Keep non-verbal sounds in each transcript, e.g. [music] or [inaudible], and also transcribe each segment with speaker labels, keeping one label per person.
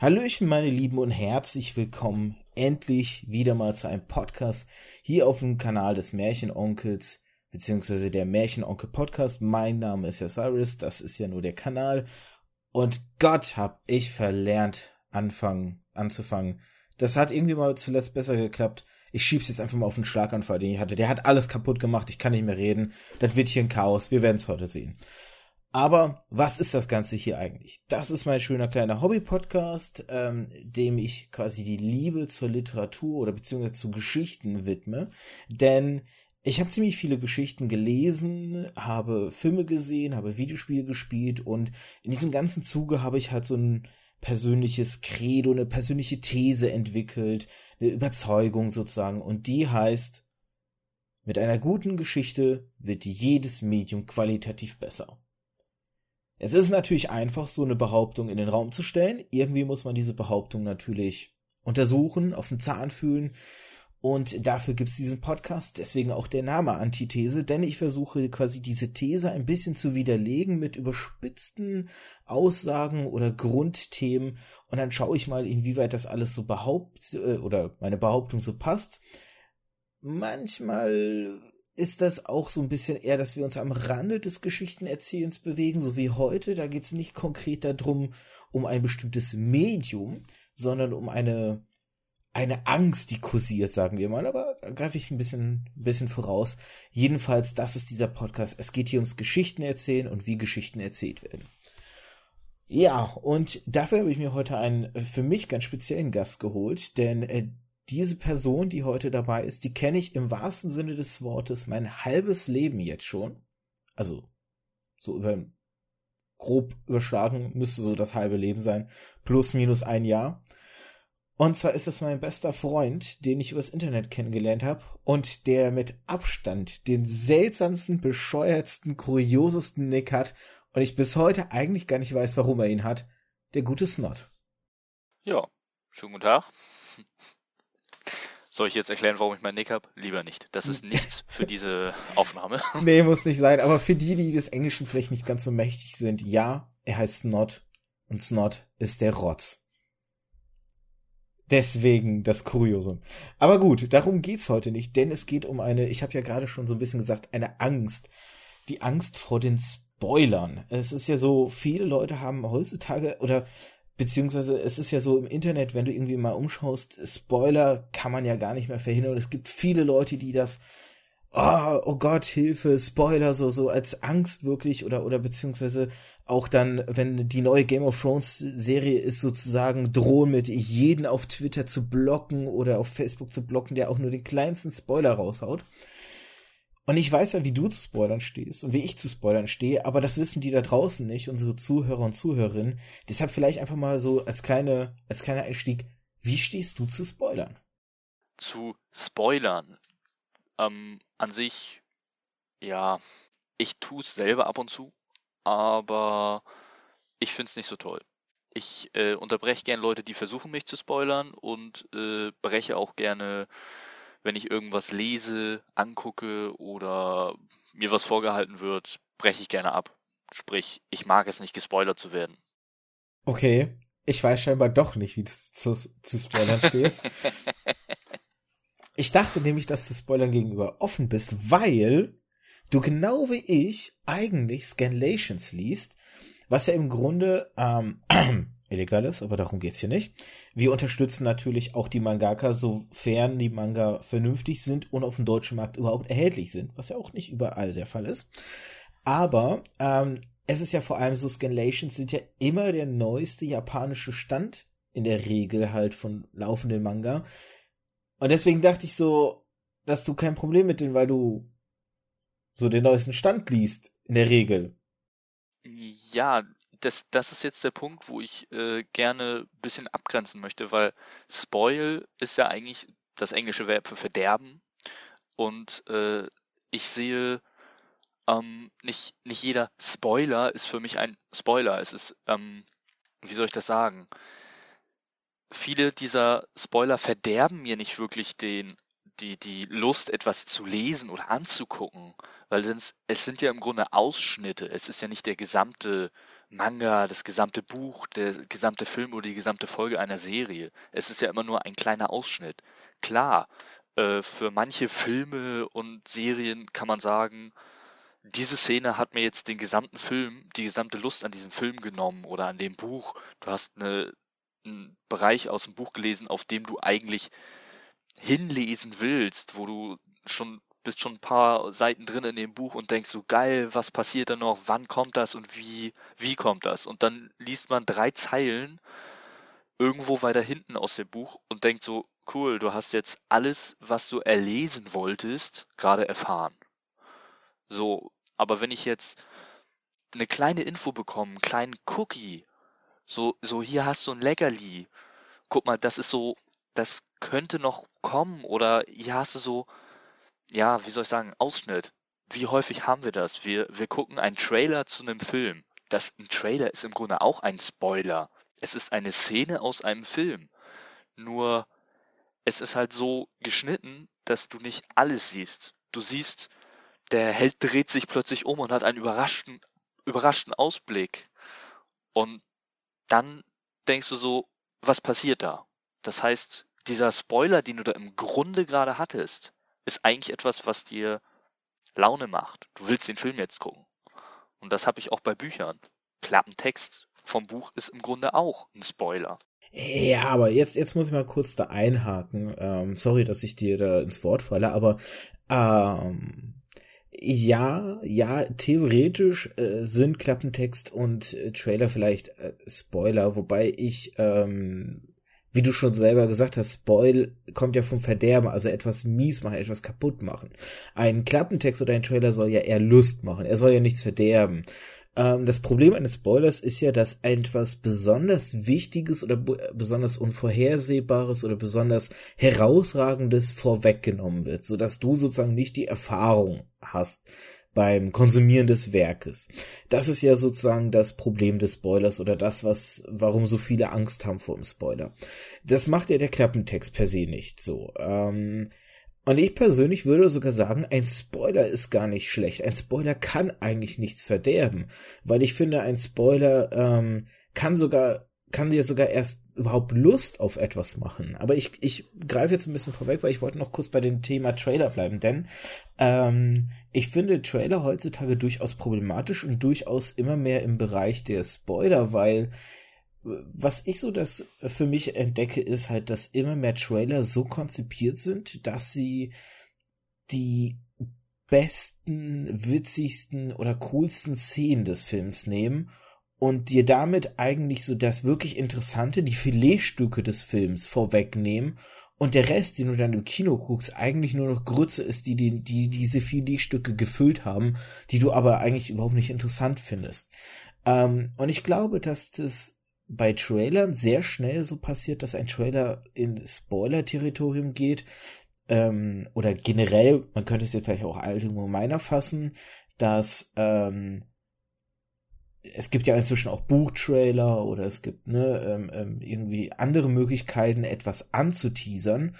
Speaker 1: Hallöchen, meine Lieben, und herzlich willkommen endlich wieder mal zu einem Podcast hier auf dem Kanal des Märchenonkels, beziehungsweise der Märchenonkel Podcast. Mein Name ist ja Cyrus, das ist ja nur der Kanal. Und Gott hab ich verlernt, anfangen, anzufangen. Das hat irgendwie mal zuletzt besser geklappt. Ich schieb's jetzt einfach mal auf den Schlaganfall, den ich hatte. Der hat alles kaputt gemacht, ich kann nicht mehr reden. Das wird hier ein Chaos, wir werden's heute sehen. Aber was ist das Ganze hier eigentlich? Das ist mein schöner kleiner Hobby-Podcast, ähm, dem ich quasi die Liebe zur Literatur oder beziehungsweise zu Geschichten widme. Denn ich habe ziemlich viele Geschichten gelesen, habe Filme gesehen, habe Videospiele gespielt und in diesem ganzen Zuge habe ich halt so ein persönliches Credo, eine persönliche These entwickelt, eine Überzeugung sozusagen. Und die heißt, mit einer guten Geschichte wird jedes Medium qualitativ besser. Es ist natürlich einfach, so eine Behauptung in den Raum zu stellen. Irgendwie muss man diese Behauptung natürlich untersuchen, auf den Zahn fühlen. Und dafür gibt's diesen Podcast, deswegen auch der Name Antithese, denn ich versuche quasi diese These ein bisschen zu widerlegen mit überspitzten Aussagen oder Grundthemen und dann schaue ich mal, inwieweit das alles so behaupt äh, oder meine Behauptung so passt. Manchmal ist das auch so ein bisschen eher, dass wir uns am Rande des Geschichtenerzählens bewegen, so wie heute. Da geht es nicht konkret darum, um ein bestimmtes Medium, sondern um eine, eine Angst, die kursiert, sagen wir mal. Aber da greife ich ein bisschen, ein bisschen voraus. Jedenfalls, das ist dieser Podcast. Es geht hier ums Geschichtenerzählen und wie Geschichten erzählt werden. Ja, und dafür habe ich mir heute einen für mich ganz speziellen Gast geholt, denn äh, diese Person, die heute dabei ist, die kenne ich im wahrsten Sinne des Wortes mein halbes Leben jetzt schon. Also so über grob überschlagen müsste so das halbe Leben sein, plus minus ein Jahr. Und zwar ist es mein bester Freund, den ich übers Internet kennengelernt habe und der mit Abstand den seltsamsten, bescheuertsten, kuriosesten Nick hat und ich bis heute eigentlich gar nicht weiß, warum er ihn hat. Der gute Snot.
Speaker 2: Ja, schönen guten Tag. [laughs] Soll ich jetzt erklären, warum ich meinen Nick habe? Lieber nicht. Das ist nichts für diese [laughs] Aufnahme.
Speaker 1: Nee, muss nicht sein. Aber für die, die des Englischen vielleicht nicht ganz so mächtig sind, ja, er heißt Snot und Snot ist der Rotz. Deswegen das Kuriosum. Aber gut, darum geht's heute nicht, denn es geht um eine, ich habe ja gerade schon so ein bisschen gesagt, eine Angst. Die Angst vor den Spoilern. Es ist ja so, viele Leute haben heutzutage oder Beziehungsweise es ist ja so im Internet, wenn du irgendwie mal umschaust, Spoiler kann man ja gar nicht mehr verhindern. Und es gibt viele Leute, die das, oh, oh Gott, Hilfe, Spoiler, so, so als Angst wirklich oder, oder beziehungsweise auch dann, wenn die neue Game of Thrones Serie ist, sozusagen drohen mit jeden auf Twitter zu blocken oder auf Facebook zu blocken, der auch nur den kleinsten Spoiler raushaut. Und ich weiß ja, wie du zu Spoilern stehst und wie ich zu Spoilern stehe, aber das wissen die da draußen nicht, unsere Zuhörer und Zuhörerinnen. Deshalb vielleicht einfach mal so als kleine, als kleiner Einstieg, wie stehst du zu Spoilern?
Speaker 2: Zu Spoilern. Ähm, an sich, ja, ich tue es selber ab und zu, aber ich finde es nicht so toll. Ich äh, unterbreche gerne Leute, die versuchen, mich zu spoilern und äh, breche auch gerne wenn ich irgendwas lese, angucke oder mir was vorgehalten wird, breche ich gerne ab. Sprich, ich mag es nicht, gespoilert zu werden.
Speaker 1: Okay, ich weiß scheinbar doch nicht, wie du zu, zu Spoilern stehst. [laughs] ich dachte nämlich, dass du Spoilern gegenüber offen bist, weil du genau wie ich eigentlich Scanlations liest, was ja im Grunde ähm, [clears throat] illegal ist, aber darum geht's hier nicht. Wir unterstützen natürlich auch die Mangaka, sofern die Manga vernünftig sind und auf dem deutschen Markt überhaupt erhältlich sind, was ja auch nicht überall der Fall ist. Aber ähm, es ist ja vor allem so, Scanlations sind ja immer der neueste japanische Stand in der Regel halt von laufenden Manga. Und deswegen dachte ich so, dass du kein Problem mit denen, weil du so den neuesten Stand liest, in der Regel.
Speaker 2: Ja, das, das ist jetzt der Punkt, wo ich äh, gerne ein bisschen abgrenzen möchte, weil Spoil ist ja eigentlich das englische Verb für verderben. Und äh, ich sehe, ähm, nicht, nicht jeder Spoiler ist für mich ein Spoiler. Es ist, ähm, wie soll ich das sagen? Viele dieser Spoiler verderben mir nicht wirklich den, die, die Lust, etwas zu lesen oder anzugucken, weil es, es sind ja im Grunde Ausschnitte. Es ist ja nicht der gesamte Manga, das gesamte Buch, der gesamte Film oder die gesamte Folge einer Serie. Es ist ja immer nur ein kleiner Ausschnitt. Klar, äh, für manche Filme und Serien kann man sagen, diese Szene hat mir jetzt den gesamten Film, die gesamte Lust an diesem Film genommen oder an dem Buch. Du hast eine, einen Bereich aus dem Buch gelesen, auf dem du eigentlich hinlesen willst, wo du schon bist schon ein paar Seiten drin in dem Buch und denkst so geil, was passiert da noch, wann kommt das und wie wie kommt das? Und dann liest man drei Zeilen irgendwo weiter hinten aus dem Buch und denkt so cool, du hast jetzt alles, was du erlesen wolltest, gerade erfahren. So, aber wenn ich jetzt eine kleine Info bekomme, einen kleinen Cookie, so, so hier hast du ein Leckerli, guck mal, das ist so, das könnte noch kommen oder hier hast du so, ja, wie soll ich sagen, Ausschnitt. Wie häufig haben wir das? Wir, wir gucken einen Trailer zu einem Film. Das, ein Trailer ist im Grunde auch ein Spoiler. Es ist eine Szene aus einem Film. Nur, es ist halt so geschnitten, dass du nicht alles siehst. Du siehst der Held dreht sich plötzlich um und hat einen überraschten, überraschten Ausblick. Und dann denkst du so, was passiert da? Das heißt, dieser Spoiler, den du da im Grunde gerade hattest, ist eigentlich etwas, was dir Laune macht. Du willst den Film jetzt gucken. Und das habe ich auch bei Büchern. Klappentext vom Buch ist im Grunde auch ein Spoiler.
Speaker 1: Ja, aber jetzt, jetzt muss ich mal kurz da einhaken. Ähm, sorry, dass ich dir da ins Wort falle, aber ähm, ja, ja, theoretisch äh, sind Klappentext und äh, Trailer vielleicht äh, Spoiler, wobei ich, ähm, wie du schon selber gesagt hast, Spoil kommt ja vom Verderben, also etwas mies machen, etwas kaputt machen. Ein Klappentext oder ein Trailer soll ja eher Lust machen, er soll ja nichts verderben. Ähm, das Problem eines Spoilers ist ja, dass etwas besonders Wichtiges oder besonders Unvorhersehbares oder besonders Herausragendes vorweggenommen wird, sodass du sozusagen nicht die Erfahrung hast beim Konsumieren des Werkes. Das ist ja sozusagen das Problem des Spoilers oder das, was, warum so viele Angst haben vor dem Spoiler. Das macht ja der Klappentext per se nicht so. Ähm, und ich persönlich würde sogar sagen, ein Spoiler ist gar nicht schlecht. Ein Spoiler kann eigentlich nichts verderben, weil ich finde, ein Spoiler ähm, kann sogar kann dir sogar erst überhaupt Lust auf etwas machen. Aber ich, ich greife jetzt ein bisschen vorweg, weil ich wollte noch kurz bei dem Thema Trailer bleiben, denn ähm, ich finde Trailer heutzutage durchaus problematisch und durchaus immer mehr im Bereich der Spoiler, weil was ich so das für mich entdecke, ist halt, dass immer mehr Trailer so konzipiert sind, dass sie die besten, witzigsten oder coolsten Szenen des Films nehmen und dir damit eigentlich so das wirklich Interessante, die Filetstücke des Films vorwegnehmen und der Rest, den du dann im Kino guckst, eigentlich nur noch Grütze ist, die, die, die diese Filetstücke gefüllt haben, die du aber eigentlich überhaupt nicht interessant findest. Ähm, und ich glaube, dass das bei Trailern sehr schnell so passiert, dass ein Trailer in Spoiler-Territorium geht. Ähm, oder generell, man könnte es jetzt vielleicht auch allgemeiner fassen, dass ähm, es gibt ja inzwischen auch Buchtrailer oder es gibt ne, ähm, ähm, irgendwie andere Möglichkeiten, etwas anzuteasern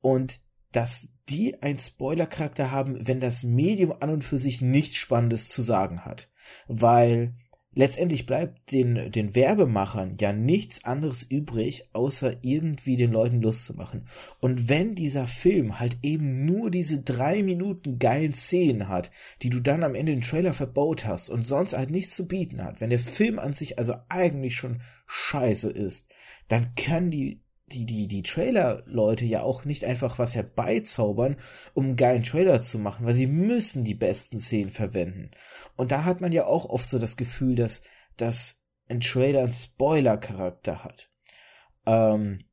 Speaker 1: und dass die einen Spoiler-Charakter haben, wenn das Medium an und für sich nichts Spannendes zu sagen hat. Weil letztendlich bleibt den, den Werbemachern ja nichts anderes übrig, außer irgendwie den Leuten Lust zu machen. Und wenn dieser Film halt eben nur diese drei Minuten geilen Szenen hat, die du dann am Ende den Trailer verbaut hast und sonst halt nichts zu bieten hat, wenn der Film an sich also eigentlich schon scheiße ist, dann kann die die, die, die Trailer-Leute ja auch nicht einfach was herbeizaubern, um einen geilen Trailer zu machen, weil sie müssen die besten Szenen verwenden. Und da hat man ja auch oft so das Gefühl, dass, dass ein Trailer einen Spoiler-Charakter hat. Ähm,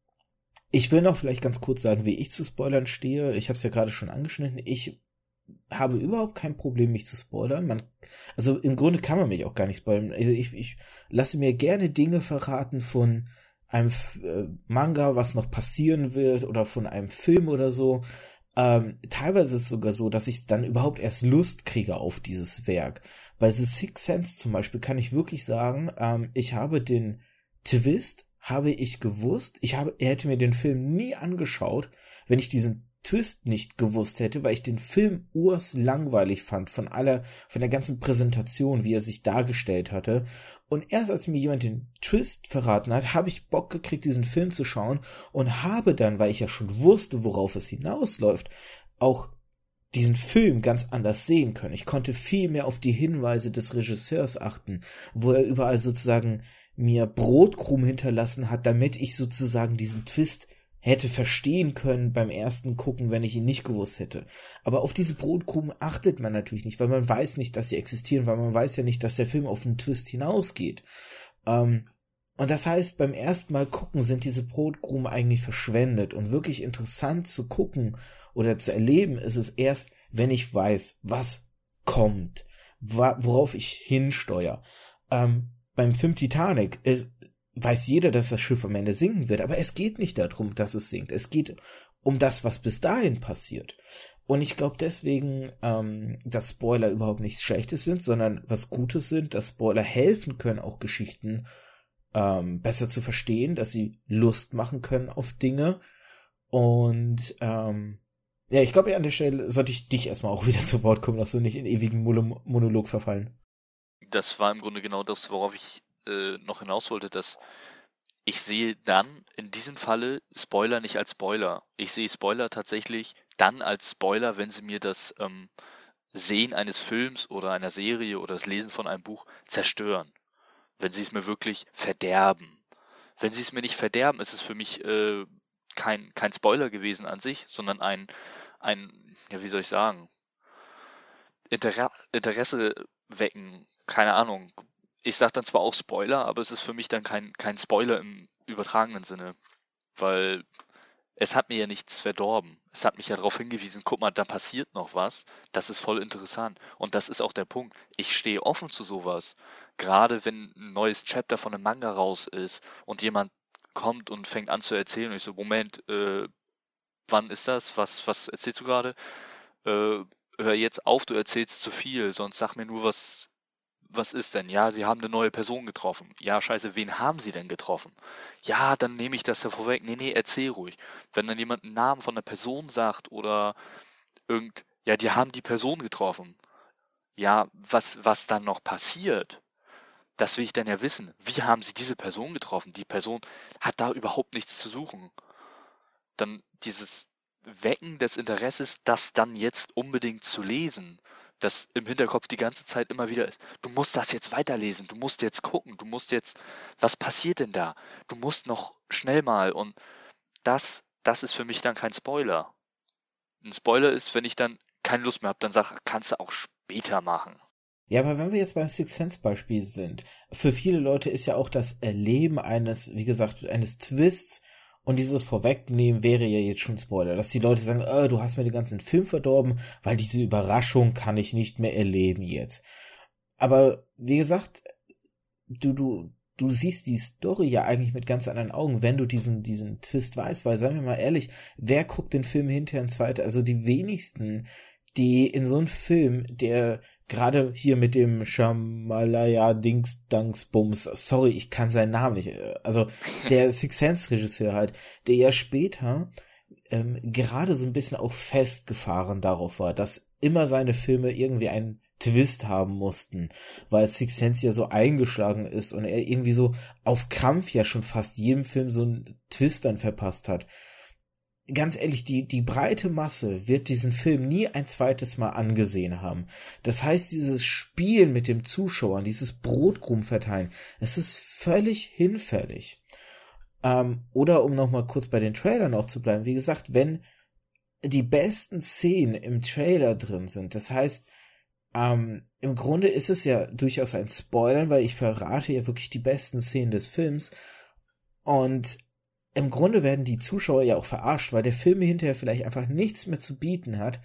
Speaker 1: ich will noch vielleicht ganz kurz sagen, wie ich zu Spoilern stehe. Ich habe es ja gerade schon angeschnitten. Ich habe überhaupt kein Problem, mich zu spoilern. Man, also im Grunde kann man mich auch gar nicht spoilern. Also ich, ich lasse mir gerne Dinge verraten von einem äh, Manga, was noch passieren wird oder von einem Film oder so. Ähm, teilweise ist es sogar so, dass ich dann überhaupt erst Lust kriege auf dieses Werk. Bei The Sixth Sense zum Beispiel kann ich wirklich sagen, ähm, ich habe den Twist, habe ich gewusst, ich habe, er hätte mir den Film nie angeschaut, wenn ich diesen Twist nicht gewusst hätte, weil ich den Film urs langweilig fand von aller, von der ganzen Präsentation, wie er sich dargestellt hatte. Und erst als mir jemand den Twist verraten hat, habe ich Bock gekriegt, diesen Film zu schauen und habe dann, weil ich ja schon wusste, worauf es hinausläuft, auch diesen Film ganz anders sehen können. Ich konnte viel mehr auf die Hinweise des Regisseurs achten, wo er überall sozusagen mir Brotkrumen hinterlassen hat, damit ich sozusagen diesen Twist hätte verstehen können beim ersten Gucken, wenn ich ihn nicht gewusst hätte. Aber auf diese Brotkrumen achtet man natürlich nicht, weil man weiß nicht, dass sie existieren, weil man weiß ja nicht, dass der Film auf einen Twist hinausgeht. Ähm, und das heißt, beim ersten Mal gucken sind diese Brotkrumen eigentlich verschwendet und wirklich interessant zu gucken oder zu erleben ist es erst, wenn ich weiß, was kommt, worauf ich hinsteuere. Ähm, beim Film Titanic ist, weiß jeder, dass das Schiff am Ende sinken wird, aber es geht nicht darum, dass es sinkt. Es geht um das, was bis dahin passiert. Und ich glaube deswegen, ähm, dass Spoiler überhaupt nichts Schlechtes sind, sondern was Gutes sind, dass Spoiler helfen können, auch Geschichten ähm, besser zu verstehen, dass sie Lust machen können auf Dinge. Und ähm, ja, ich glaube, an der Stelle sollte ich dich erstmal auch [laughs] wieder zu Wort kommen dass du nicht in ewigen Monolog verfallen.
Speaker 2: Das war im Grunde genau das, worauf ich äh, noch hinaus wollte, dass ich sehe dann in diesem Falle Spoiler nicht als Spoiler. Ich sehe Spoiler tatsächlich dann als Spoiler, wenn sie mir das ähm, Sehen eines Films oder einer Serie oder das Lesen von einem Buch zerstören. Wenn sie es mir wirklich verderben. Wenn sie es mir nicht verderben, ist es für mich äh, kein, kein Spoiler gewesen an sich, sondern ein, ein, ja, wie soll ich sagen, Inter Interesse wecken, keine Ahnung, ich sage dann zwar auch Spoiler, aber es ist für mich dann kein, kein Spoiler im übertragenen Sinne, weil es hat mir ja nichts verdorben. Es hat mich ja darauf hingewiesen, guck mal, da passiert noch was. Das ist voll interessant. Und das ist auch der Punkt. Ich stehe offen zu sowas. Gerade wenn ein neues Chapter von einem Manga raus ist und jemand kommt und fängt an zu erzählen und ich so, Moment, äh, wann ist das? Was, was erzählst du gerade? Äh, hör jetzt auf, du erzählst zu viel, sonst sag mir nur, was was ist denn? Ja, Sie haben eine neue Person getroffen. Ja, scheiße, wen haben Sie denn getroffen? Ja, dann nehme ich das ja vorweg. Nee, nee, erzähl ruhig. Wenn dann jemand einen Namen von einer Person sagt oder irgend, ja, die haben die Person getroffen. Ja, was, was dann noch passiert, das will ich dann ja wissen. Wie haben Sie diese Person getroffen? Die Person hat da überhaupt nichts zu suchen. Dann dieses Wecken des Interesses, das dann jetzt unbedingt zu lesen das im Hinterkopf die ganze Zeit immer wieder ist. Du musst das jetzt weiterlesen, du musst jetzt gucken, du musst jetzt, was passiert denn da? Du musst noch schnell mal und das, das ist für mich dann kein Spoiler. Ein Spoiler ist, wenn ich dann keine Lust mehr habe, dann sag, kannst du auch später machen.
Speaker 1: Ja, aber wenn wir jetzt beim Six Sense Beispiel sind, für viele Leute ist ja auch das Erleben eines, wie gesagt, eines Twists und dieses Vorwegnehmen wäre ja jetzt schon Spoiler, dass die Leute sagen, äh, du hast mir den ganzen Film verdorben, weil diese Überraschung kann ich nicht mehr erleben jetzt. Aber wie gesagt, du, du, du siehst die Story ja eigentlich mit ganz anderen Augen, wenn du diesen, diesen Twist weißt, weil, sagen wir mal ehrlich, wer guckt den Film hinterher ein zweiter? Also die wenigsten, die in so einem Film, der gerade hier mit dem Shamalaya Dings Danks Bums, sorry, ich kann seinen Namen nicht, äh, also der [laughs] Six Sense Regisseur halt, der ja später ähm, gerade so ein bisschen auch festgefahren darauf war, dass immer seine Filme irgendwie einen Twist haben mussten, weil Six Sense ja so eingeschlagen ist und er irgendwie so auf Krampf ja schon fast jedem Film so einen Twist dann verpasst hat ganz ehrlich, die, die breite Masse wird diesen Film nie ein zweites Mal angesehen haben. Das heißt, dieses Spiel mit dem Zuschauer, dieses Brotkrumm verteilen, es ist völlig hinfällig. Ähm, oder um nochmal kurz bei den Trailern auch zu bleiben, wie gesagt, wenn die besten Szenen im Trailer drin sind, das heißt, ähm, im Grunde ist es ja durchaus ein Spoilern, weil ich verrate ja wirklich die besten Szenen des Films und im Grunde werden die Zuschauer ja auch verarscht, weil der Film hinterher vielleicht einfach nichts mehr zu bieten hat.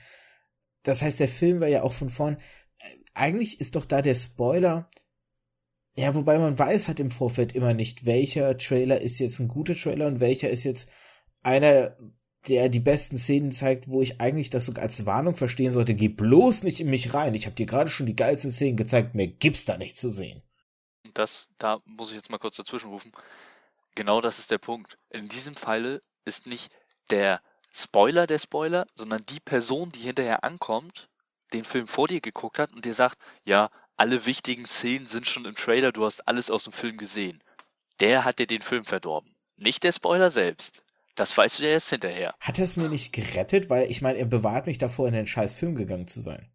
Speaker 1: Das heißt, der Film war ja auch von vorn. Äh, eigentlich ist doch da der Spoiler. Ja, wobei man weiß halt im Vorfeld immer nicht, welcher Trailer ist jetzt ein guter Trailer und welcher ist jetzt einer, der die besten Szenen zeigt, wo ich eigentlich das sogar als Warnung verstehen sollte. Geh bloß nicht in mich rein. Ich habe dir gerade schon die geilsten Szenen gezeigt. Mehr gibt's da nicht zu sehen.
Speaker 2: Das, da muss ich jetzt mal kurz dazwischen rufen. Genau das ist der Punkt. In diesem Falle ist nicht der Spoiler der Spoiler, sondern die Person, die hinterher ankommt, den Film vor dir geguckt hat und dir sagt, ja, alle wichtigen Szenen sind schon im Trailer, du hast alles aus dem Film gesehen. Der hat dir den Film verdorben. Nicht der Spoiler selbst. Das weißt du ja erst hinterher.
Speaker 1: Hat er es mir nicht gerettet, weil ich meine, er bewahrt mich davor, in den scheiß Film gegangen zu sein.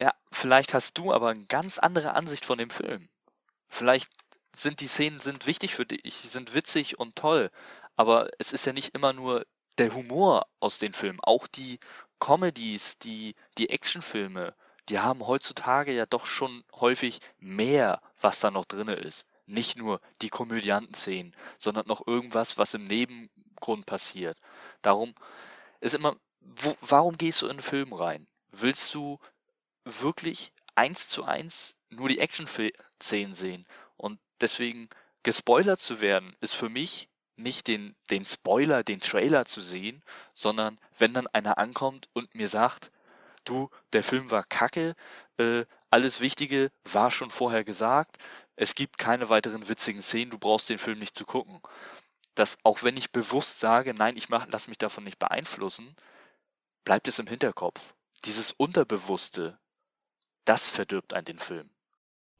Speaker 2: Ja, vielleicht hast du aber eine ganz andere Ansicht von dem Film. Vielleicht sind die Szenen sind wichtig für dich, sind witzig und toll, aber es ist ja nicht immer nur der Humor aus den Filmen, auch die Comedies, die, die Actionfilme, die haben heutzutage ja doch schon häufig mehr, was da noch drin ist. Nicht nur die Komödiantenszenen, sondern noch irgendwas, was im Nebengrund passiert. Darum ist immer, wo, warum gehst du in einen Film rein? Willst du wirklich eins zu eins nur die Action-Szenen sehen? Deswegen gespoilert zu werden, ist für mich nicht den, den Spoiler, den Trailer zu sehen, sondern wenn dann einer ankommt und mir sagt, du, der Film war kacke, äh, alles Wichtige war schon vorher gesagt, es gibt keine weiteren witzigen Szenen, du brauchst den Film nicht zu gucken. Dass auch wenn ich bewusst sage, nein, ich mach, lass mich davon nicht beeinflussen, bleibt es im Hinterkopf. Dieses Unterbewusste, das verdirbt einen den Film.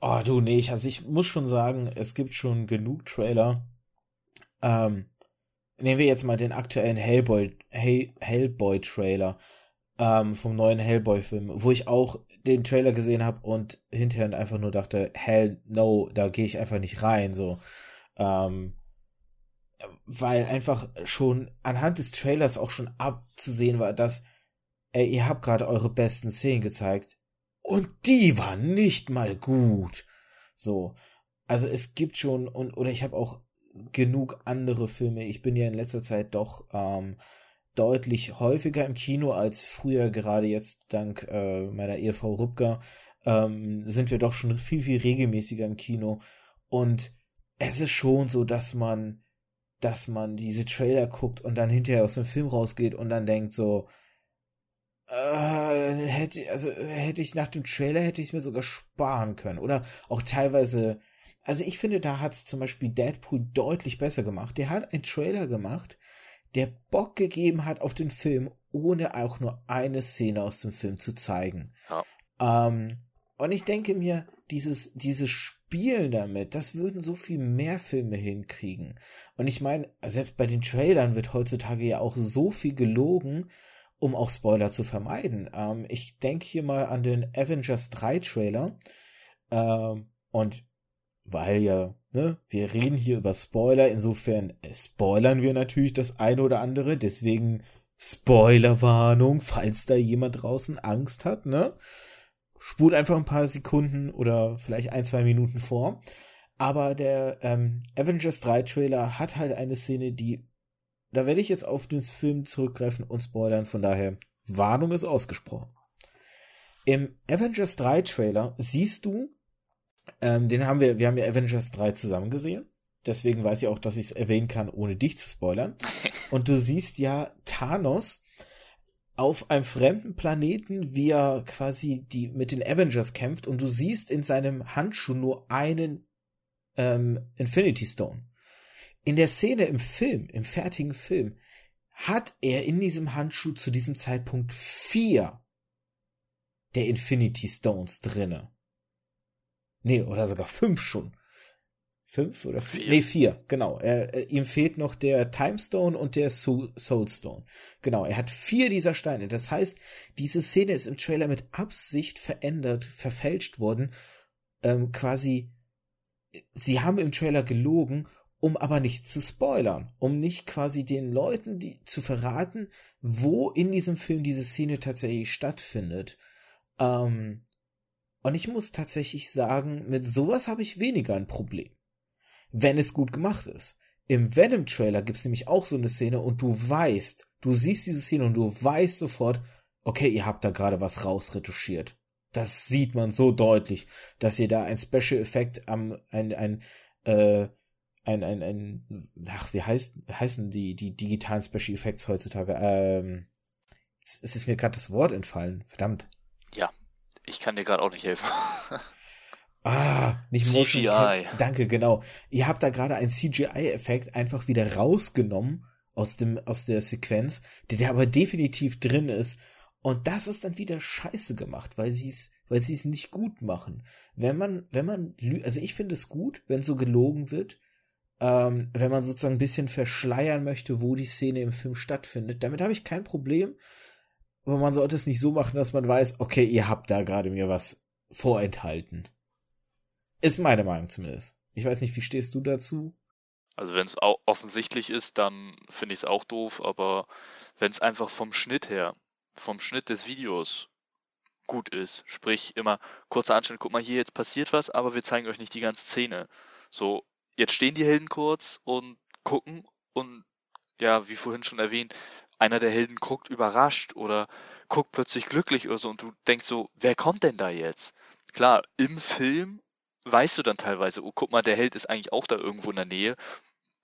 Speaker 1: Oh, du, nee, also ich muss schon sagen, es gibt schon genug Trailer, ähm, nehmen wir jetzt mal den aktuellen Hellboy, Hell, Hellboy-Trailer ähm, vom neuen Hellboy-Film, wo ich auch den Trailer gesehen habe und hinterher einfach nur dachte, hell no, da gehe ich einfach nicht rein, so. Ähm, weil einfach schon anhand des Trailers auch schon abzusehen war, dass, ey, ihr habt gerade eure besten Szenen gezeigt und die waren nicht mal gut. So. Also es gibt schon und oder ich habe auch genug andere Filme. Ich bin ja in letzter Zeit doch ähm, deutlich häufiger im Kino als früher, gerade jetzt dank äh, meiner Ehefrau Rübger, ähm, sind wir doch schon viel, viel regelmäßiger im Kino. Und es ist schon so, dass man, dass man diese Trailer guckt und dann hinterher aus dem Film rausgeht und dann denkt so, äh, hätte, also hätte ich nach dem Trailer hätte ich es mir sogar sparen können. Oder auch teilweise also ich finde, da hat es zum Beispiel Deadpool deutlich besser gemacht. Der hat einen Trailer gemacht, der Bock gegeben hat auf den Film, ohne auch nur eine Szene aus dem Film zu zeigen. Ja. Ähm, und ich denke mir, dieses, dieses Spielen damit, das würden so viel mehr Filme hinkriegen. Und ich meine, selbst bei den Trailern wird heutzutage ja auch so viel gelogen, um auch Spoiler zu vermeiden. Ähm, ich denke hier mal an den Avengers 3 Trailer. Ähm, und weil ja, ne, wir reden hier über Spoiler, insofern spoilern wir natürlich das eine oder andere, deswegen Spoilerwarnung, falls da jemand draußen Angst hat, ne? Spult einfach ein paar Sekunden oder vielleicht ein, zwei Minuten vor. Aber der ähm, Avengers 3 Trailer hat halt eine Szene, die, da werde ich jetzt auf den Film zurückgreifen und spoilern, von daher, Warnung ist ausgesprochen. Im Avengers 3 Trailer siehst du ähm, den haben wir, wir haben ja Avengers 3 zusammen gesehen. Deswegen weiß ich auch, dass ich es erwähnen kann, ohne dich zu spoilern. [laughs] Und du siehst ja Thanos auf einem fremden Planeten, wie er quasi die mit den Avengers kämpft und du siehst in seinem Handschuh nur einen ähm, Infinity Stone. In der Szene im Film, im fertigen Film, hat er in diesem Handschuh zu diesem Zeitpunkt vier der Infinity Stones drinne. Nee, oder sogar fünf schon. Fünf oder vier? Vier. Nee, vier, genau. Er, er, ihm fehlt noch der Timestone und der Soulstone. Genau, er hat vier dieser Steine. Das heißt, diese Szene ist im Trailer mit Absicht verändert, verfälscht worden. Ähm, quasi, sie haben im Trailer gelogen, um aber nicht zu spoilern, um nicht quasi den Leuten die, zu verraten, wo in diesem Film diese Szene tatsächlich stattfindet. Ähm, und ich muss tatsächlich sagen, mit sowas habe ich weniger ein Problem. Wenn es gut gemacht ist. Im Venom-Trailer gibt es nämlich auch so eine Szene und du weißt, du siehst diese Szene und du weißt sofort, okay, ihr habt da gerade was rausretuschiert. Das sieht man so deutlich, dass ihr da ein Special Effekt am, ein, ein, äh, ein, ein, ein, ach, wie heißt, heißen die, die digitalen Special Effects heutzutage? Ähm, es ist mir gerade das Wort entfallen, verdammt.
Speaker 2: Ja, ich kann dir gerade auch nicht helfen. [laughs]
Speaker 1: ah, nicht CGI. Danke, genau. Ihr habt da gerade einen CGI-Effekt einfach wieder rausgenommen aus dem, aus der Sequenz, der, der aber definitiv drin ist. Und das ist dann wieder scheiße gemacht, weil sie es, weil sie es nicht gut machen. Wenn man, wenn man, also ich finde es gut, wenn so gelogen wird, ähm, wenn man sozusagen ein bisschen verschleiern möchte, wo die Szene im Film stattfindet. Damit habe ich kein Problem. Aber man sollte es nicht so machen, dass man weiß, okay, ihr habt da gerade mir was vorenthalten. Ist meine Meinung zumindest. Ich weiß nicht, wie stehst du dazu?
Speaker 2: Also wenn es offensichtlich ist, dann finde ich es auch doof, aber wenn es einfach vom Schnitt her, vom Schnitt des Videos gut ist, sprich immer kurzer Anschnitt, guck mal hier, jetzt passiert was, aber wir zeigen euch nicht die ganze Szene. So, jetzt stehen die Helden kurz und gucken und ja, wie vorhin schon erwähnt, einer der Helden guckt überrascht oder guckt plötzlich glücklich oder so und du denkst so, wer kommt denn da jetzt? Klar, im Film weißt du dann teilweise, oh, guck mal, der Held ist eigentlich auch da irgendwo in der Nähe.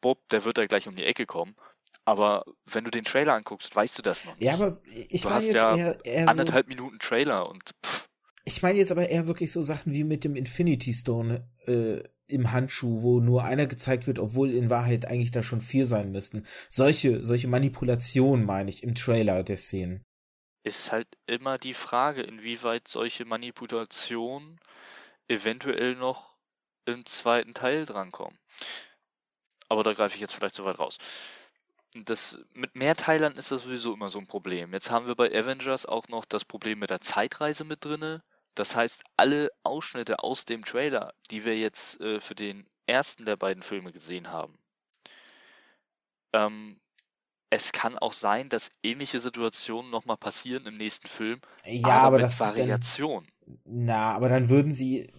Speaker 2: Bob, der wird da gleich um die Ecke kommen. Aber wenn du den Trailer anguckst, weißt du das noch nicht.
Speaker 1: Ja, aber ich meine jetzt
Speaker 2: ja
Speaker 1: eher, eher
Speaker 2: anderthalb so, Minuten Trailer und pff.
Speaker 1: Ich meine jetzt aber eher wirklich so Sachen wie mit dem Infinity Stone äh, im Handschuh, wo nur einer gezeigt wird, obwohl in Wahrheit eigentlich da schon vier sein müssten. Solche, solche Manipulationen meine ich im Trailer der Szenen.
Speaker 2: Ist halt immer die Frage, inwieweit solche Manipulationen eventuell noch im zweiten Teil drankommen. Aber da greife ich jetzt vielleicht zu weit raus. Das, mit Mehrteilern ist das sowieso immer so ein Problem. Jetzt haben wir bei Avengers auch noch das Problem mit der Zeitreise mit drinne. Das heißt, alle Ausschnitte aus dem Trailer, die wir jetzt äh, für den ersten der beiden Filme gesehen haben, ähm, es kann auch sein, dass ähnliche Situationen nochmal passieren im nächsten Film.
Speaker 1: Ja, aber, aber
Speaker 2: mit
Speaker 1: das
Speaker 2: Variation.
Speaker 1: Dann, na, aber dann würden sie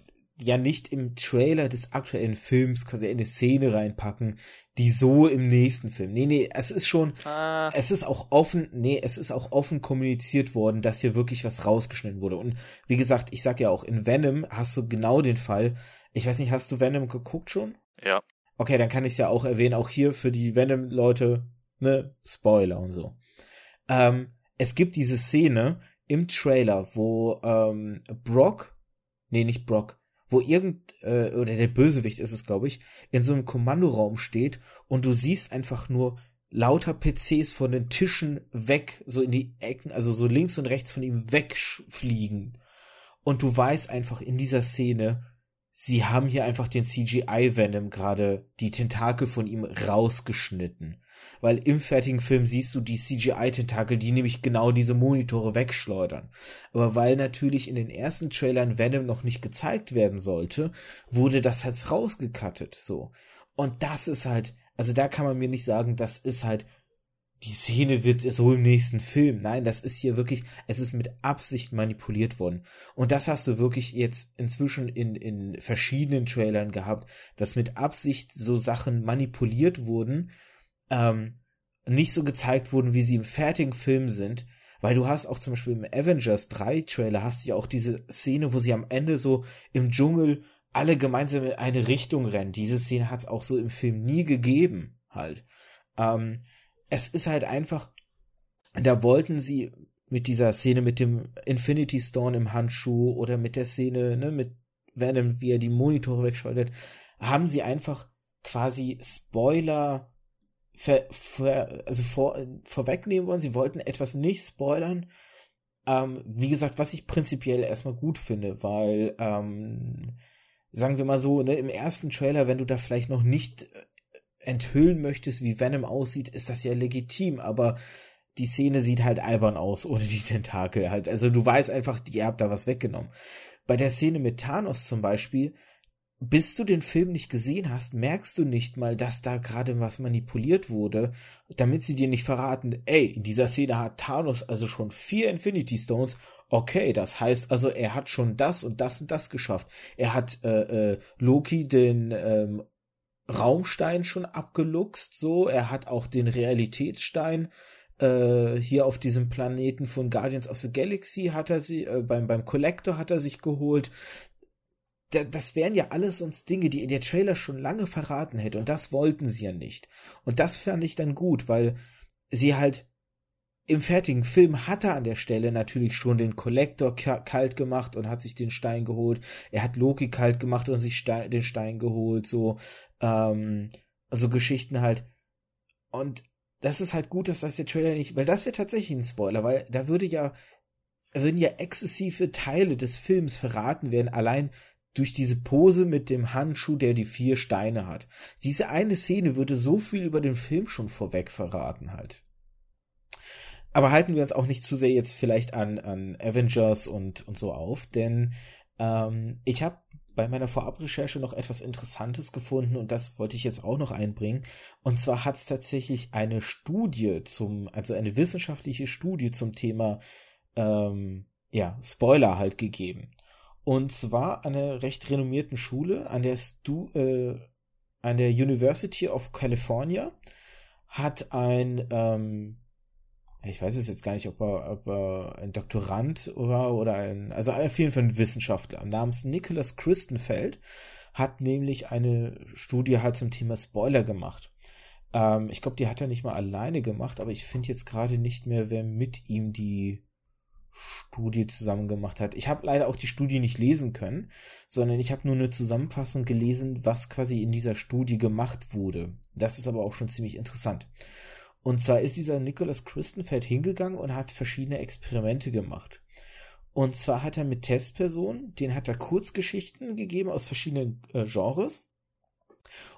Speaker 1: ja nicht im Trailer des aktuellen Films quasi eine Szene reinpacken, die so im nächsten Film. Nee, nee, es ist schon, ah. es ist auch offen, nee, es ist auch offen kommuniziert worden, dass hier wirklich was rausgeschnitten wurde. Und wie gesagt, ich sag ja auch, in Venom hast du genau den Fall. Ich weiß nicht, hast du Venom geguckt schon?
Speaker 2: Ja.
Speaker 1: Okay, dann kann ich es ja auch erwähnen, auch hier für die Venom-Leute, ne, Spoiler und so. Ähm, es gibt diese Szene im Trailer, wo ähm, Brock, nee, nicht Brock, wo irgend, äh, oder der Bösewicht ist es, glaube ich, in so einem Kommandoraum steht und du siehst einfach nur lauter PCs von den Tischen weg, so in die Ecken, also so links und rechts von ihm wegfliegen. Und du weißt einfach in dieser Szene, sie haben hier einfach den CGI Venom gerade die Tentakel von ihm rausgeschnitten weil im fertigen Film siehst du die CGI-Tentakel, die nämlich genau diese Monitore wegschleudern. Aber weil natürlich in den ersten Trailern Venom noch nicht gezeigt werden sollte, wurde das jetzt rausgekattet, so. Und das ist halt, also da kann man mir nicht sagen, das ist halt die Szene wird so im nächsten Film. Nein, das ist hier wirklich, es ist mit Absicht manipuliert worden. Und das hast du wirklich jetzt inzwischen in, in verschiedenen Trailern gehabt, dass mit Absicht so Sachen manipuliert wurden, ähm, nicht so gezeigt wurden, wie sie im fertigen Film sind. Weil du hast auch zum Beispiel im Avengers 3 Trailer hast du ja auch diese Szene, wo sie am Ende so im Dschungel alle gemeinsam in eine Richtung rennen. Diese Szene hat es auch so im Film nie gegeben, halt. Ähm, es ist halt einfach, da wollten sie mit dieser Szene mit dem Infinity Stone im Handschuh oder mit der Szene, ne, mit Venom, wie er die Monitore wegschleudert, haben sie einfach quasi Spoiler ver, ver, also vor, vorwegnehmen wollen. Sie wollten etwas nicht spoilern. Ähm, wie gesagt, was ich prinzipiell erstmal gut finde, weil, ähm, sagen wir mal so, ne, im ersten Trailer, wenn du da vielleicht noch nicht enthüllen möchtest, wie Venom aussieht, ist das ja legitim, aber die Szene sieht halt albern aus [laughs] ohne die Tentakel halt. Also du weißt einfach, ihr habt da was weggenommen. Bei der Szene mit Thanos zum Beispiel, bis du den Film nicht gesehen hast, merkst du nicht mal, dass da gerade was manipuliert wurde, damit sie dir nicht verraten, ey, in dieser Szene hat Thanos also schon vier Infinity Stones. Okay, das heißt also, er hat schon das und das und das geschafft. Er hat äh, äh, Loki den ähm, Raumstein schon abgeluchst, so. Er hat auch den Realitätsstein äh, hier auf diesem Planeten von Guardians of the Galaxy hat er sie, äh, beim, beim Collector hat er sich geholt das wären ja alles sonst Dinge, die der Trailer schon lange verraten hätte. Und das wollten sie ja nicht. Und das fand ich dann gut, weil sie halt im fertigen Film hat er an der Stelle natürlich schon den Collector kalt gemacht und hat sich den Stein geholt. Er hat Loki kalt gemacht und sich Stein, den Stein geholt. So, ähm, so Geschichten halt. Und das ist halt gut, dass das der Trailer nicht, weil das wäre tatsächlich ein Spoiler, weil da würde ja, würden ja exzessive Teile des Films verraten werden, allein durch diese Pose mit dem Handschuh, der die vier Steine hat. Diese eine Szene würde so viel über den Film schon vorweg verraten halt. Aber halten wir uns auch nicht zu sehr jetzt vielleicht an, an Avengers und, und so auf, denn ähm, ich habe bei meiner Vorabrecherche noch etwas Interessantes gefunden und das wollte ich jetzt auch noch einbringen. Und zwar hat es tatsächlich eine Studie zum, also eine wissenschaftliche Studie zum Thema ähm, ja, Spoiler halt gegeben. Und zwar an einer recht renommierten Schule, an der Stu, äh, an der University of California hat ein ähm, ich weiß es jetzt gar nicht, ob er, ob er ein Doktorand war oder ein, also auf jeden Fall ein Wissenschaftler namens Nicholas Christenfeld hat nämlich eine Studie halt zum Thema Spoiler gemacht. Ähm, ich glaube, die hat er nicht mal alleine gemacht, aber ich finde jetzt gerade nicht mehr, wer mit ihm die Studie zusammen gemacht hat. Ich habe leider auch die Studie nicht lesen können, sondern ich habe nur eine Zusammenfassung gelesen, was quasi in dieser Studie gemacht wurde. Das ist aber auch schon ziemlich interessant. Und zwar ist dieser Nicholas Christenfeld hingegangen und hat verschiedene Experimente gemacht. Und zwar hat er mit Testpersonen, denen hat er Kurzgeschichten gegeben aus verschiedenen äh, Genres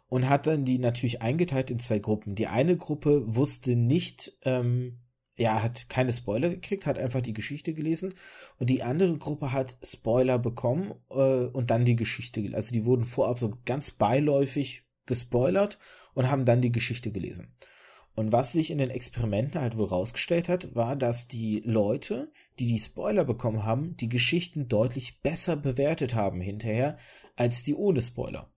Speaker 1: und hat dann die natürlich eingeteilt in zwei Gruppen. Die eine Gruppe wusste nicht, ähm, ja, hat keine Spoiler gekriegt, hat einfach die Geschichte gelesen und die andere Gruppe hat Spoiler bekommen äh, und dann die Geschichte gelesen. Also die wurden vorab so ganz beiläufig gespoilert und haben dann die Geschichte gelesen. Und was sich in den Experimenten halt wohl rausgestellt hat, war, dass die Leute, die die Spoiler bekommen haben, die Geschichten deutlich besser bewertet haben hinterher, als die ohne Spoiler.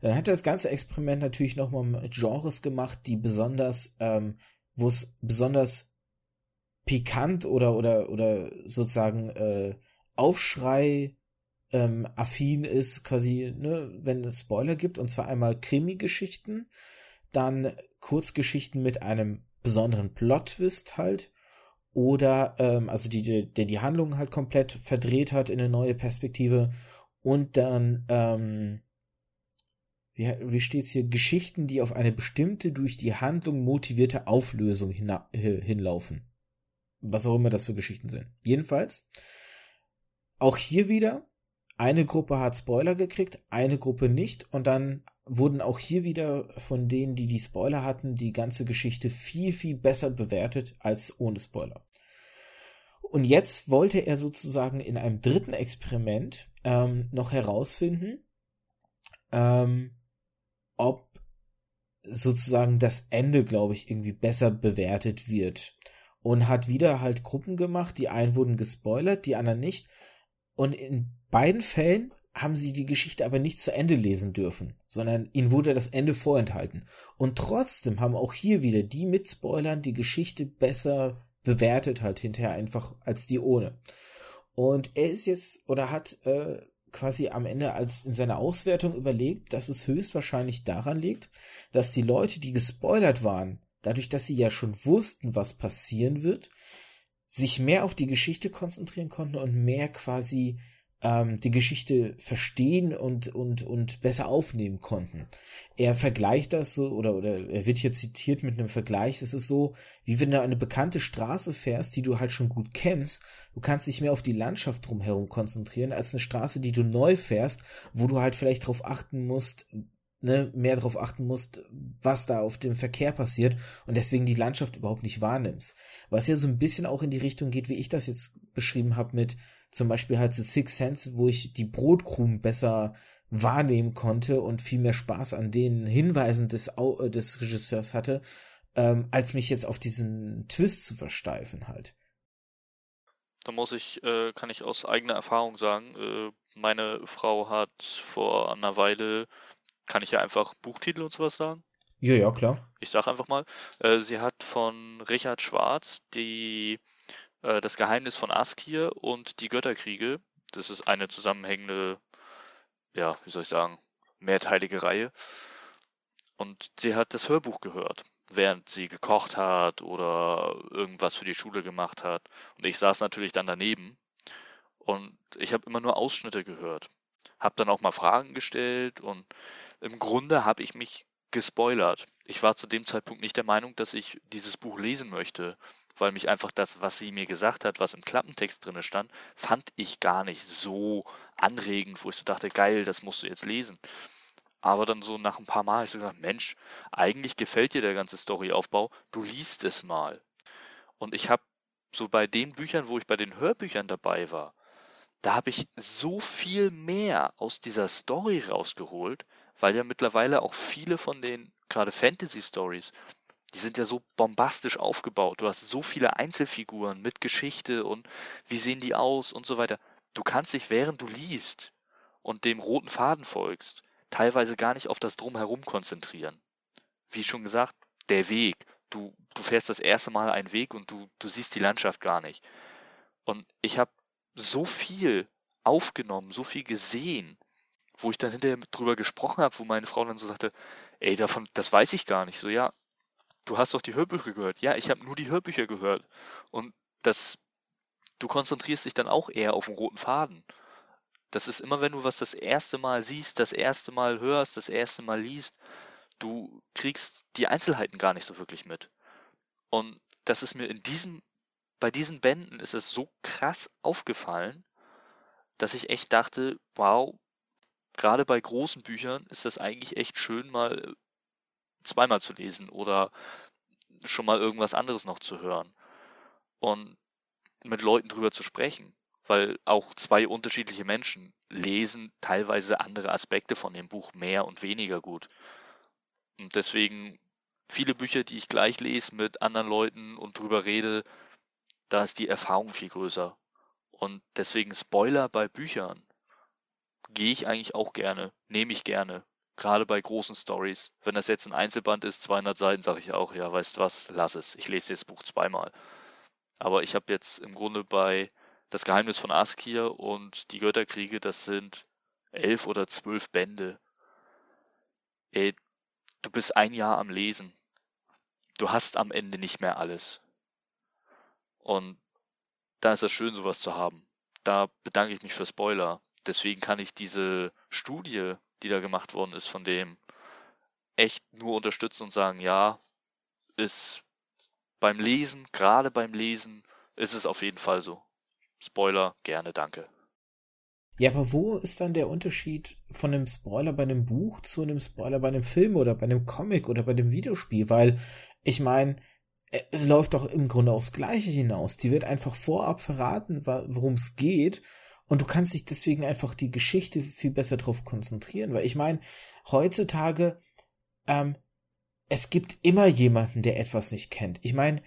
Speaker 1: Dann hat das ganze Experiment natürlich nochmal mit Genres gemacht, die besonders, ähm, wo es besonders pikant oder, oder, oder sozusagen äh, Aufschrei ähm, affin ist, quasi, ne, wenn es Spoiler gibt, und zwar einmal Krimi-Geschichten, dann Kurzgeschichten mit einem besonderen Plot-Twist halt oder ähm, also die, die, der die Handlung halt komplett verdreht hat in eine neue Perspektive und dann ähm, wie, wie steht's hier Geschichten, die auf eine bestimmte durch die Handlung motivierte Auflösung hinlaufen. Was auch immer das für Geschichten sind. Jedenfalls auch hier wieder eine Gruppe hat Spoiler gekriegt, eine Gruppe nicht und dann wurden auch hier wieder von denen, die die Spoiler hatten, die ganze Geschichte viel, viel besser bewertet als ohne Spoiler. Und jetzt wollte er sozusagen in einem dritten Experiment ähm, noch herausfinden, ähm, ob sozusagen das Ende, glaube ich, irgendwie besser bewertet wird. Und hat wieder halt Gruppen gemacht, die einen wurden gespoilert, die anderen nicht. Und in beiden Fällen haben sie die Geschichte aber nicht zu Ende lesen dürfen, sondern ihnen wurde das Ende vorenthalten. Und trotzdem haben auch hier wieder die mit Spoilern die Geschichte besser bewertet halt hinterher einfach als die ohne. Und er ist jetzt oder hat äh, quasi am Ende als in seiner Auswertung überlegt, dass es höchstwahrscheinlich daran liegt, dass die Leute, die gespoilert waren, dadurch, dass sie ja schon wussten, was passieren wird, sich mehr auf die Geschichte konzentrieren konnten und mehr quasi ähm, die Geschichte verstehen und, und, und besser aufnehmen konnten. Er vergleicht das so, oder, oder er wird hier zitiert mit einem Vergleich, es ist so, wie wenn du eine bekannte Straße fährst, die du halt schon gut kennst, du kannst dich mehr auf die Landschaft drumherum konzentrieren, als eine Straße, die du neu fährst, wo du halt vielleicht darauf achten musst, ne, mehr darauf achten musst, was da auf dem Verkehr passiert und deswegen die Landschaft überhaupt nicht wahrnimmst. Was ja so ein bisschen auch in die Richtung geht, wie ich das jetzt beschrieben habe mit zum Beispiel halt The Six Sense, wo ich die Brotkrumen besser wahrnehmen konnte und viel mehr Spaß an den Hinweisen des, äh, des Regisseurs hatte, ähm, als mich jetzt auf diesen Twist zu versteifen halt.
Speaker 2: Da muss ich, äh, kann ich aus eigener Erfahrung sagen, äh, meine Frau hat vor einer Weile, kann ich ja einfach Buchtitel und sowas sagen?
Speaker 1: Ja, ja, klar.
Speaker 2: Ich sag einfach mal, äh, sie hat von Richard Schwarz die äh, Das Geheimnis von Askir und Die Götterkriege. Das ist eine zusammenhängende, ja, wie soll ich sagen, mehrteilige Reihe. Und sie hat das Hörbuch gehört, während sie gekocht hat oder irgendwas für die Schule gemacht hat. Und ich saß natürlich dann daneben und ich habe immer nur Ausschnitte gehört. Habe dann auch mal Fragen gestellt und im Grunde habe ich mich gespoilert. Ich war zu dem Zeitpunkt nicht der Meinung, dass ich dieses Buch lesen möchte, weil mich einfach das, was sie mir gesagt hat, was im Klappentext drin stand, fand ich gar nicht so anregend, wo ich so dachte, geil, das musst du jetzt lesen. Aber dann so nach ein paar Mal habe ich so gedacht, Mensch, eigentlich gefällt dir der ganze Storyaufbau, du liest es mal. Und ich habe so bei den Büchern, wo ich bei den Hörbüchern dabei war, da habe ich so viel mehr aus dieser Story rausgeholt, weil ja mittlerweile auch viele von den gerade Fantasy Stories, die sind ja so bombastisch aufgebaut. Du hast so viele Einzelfiguren mit Geschichte und wie sehen die aus und so weiter. Du kannst dich, während du liest und dem roten Faden folgst, teilweise gar nicht auf das Drumherum konzentrieren. Wie schon gesagt, der Weg. Du, du fährst das erste Mal einen Weg und du, du siehst die Landschaft gar nicht. Und ich habe so viel aufgenommen, so viel gesehen, wo ich dann hinterher drüber gesprochen habe, wo meine Frau dann so sagte, ey, davon, das weiß ich gar nicht. So, ja, du hast doch die Hörbücher gehört. Ja, ich habe nur die Hörbücher gehört. Und das, du konzentrierst dich dann auch eher auf den roten Faden. Das ist immer, wenn du was das erste Mal siehst, das erste Mal hörst, das erste Mal liest, du kriegst die Einzelheiten gar nicht so wirklich mit. Und das ist mir in diesem, bei diesen Bänden ist es so krass aufgefallen, dass ich echt dachte, wow, gerade bei großen Büchern ist das eigentlich echt schön, mal zweimal zu lesen oder schon mal irgendwas anderes noch zu hören und mit Leuten drüber zu sprechen weil auch zwei unterschiedliche Menschen lesen teilweise andere Aspekte von dem Buch mehr und weniger gut. Und deswegen viele Bücher, die ich gleich lese mit anderen Leuten und drüber rede, da ist die Erfahrung viel größer. Und deswegen Spoiler bei Büchern gehe ich eigentlich auch gerne, nehme ich gerne. Gerade bei großen Stories. Wenn das jetzt ein Einzelband ist, 200 Seiten, sage ich auch, ja, weißt was, lass es. Ich lese das Buch zweimal. Aber ich habe jetzt im Grunde bei das Geheimnis von Askir und die Götterkriege, das sind elf oder zwölf Bände. Ey, du bist ein Jahr am Lesen. Du hast am Ende nicht mehr alles. Und da ist es schön, sowas zu haben. Da bedanke ich mich für Spoiler. Deswegen kann ich diese Studie, die da gemacht worden ist, von dem echt nur unterstützen und sagen, ja, ist beim Lesen, gerade beim Lesen, ist es auf jeden Fall so. Spoiler, gerne, danke.
Speaker 1: Ja, aber wo ist dann der Unterschied von einem Spoiler bei einem Buch zu einem Spoiler bei einem Film oder bei einem Comic oder bei einem Videospiel? Weil, ich meine, es läuft doch im Grunde aufs Gleiche hinaus. Die wird einfach vorab verraten, worum es geht. Und du kannst dich deswegen einfach die Geschichte viel besser drauf konzentrieren. Weil ich meine, heutzutage, ähm, es gibt immer jemanden, der etwas nicht kennt. Ich meine,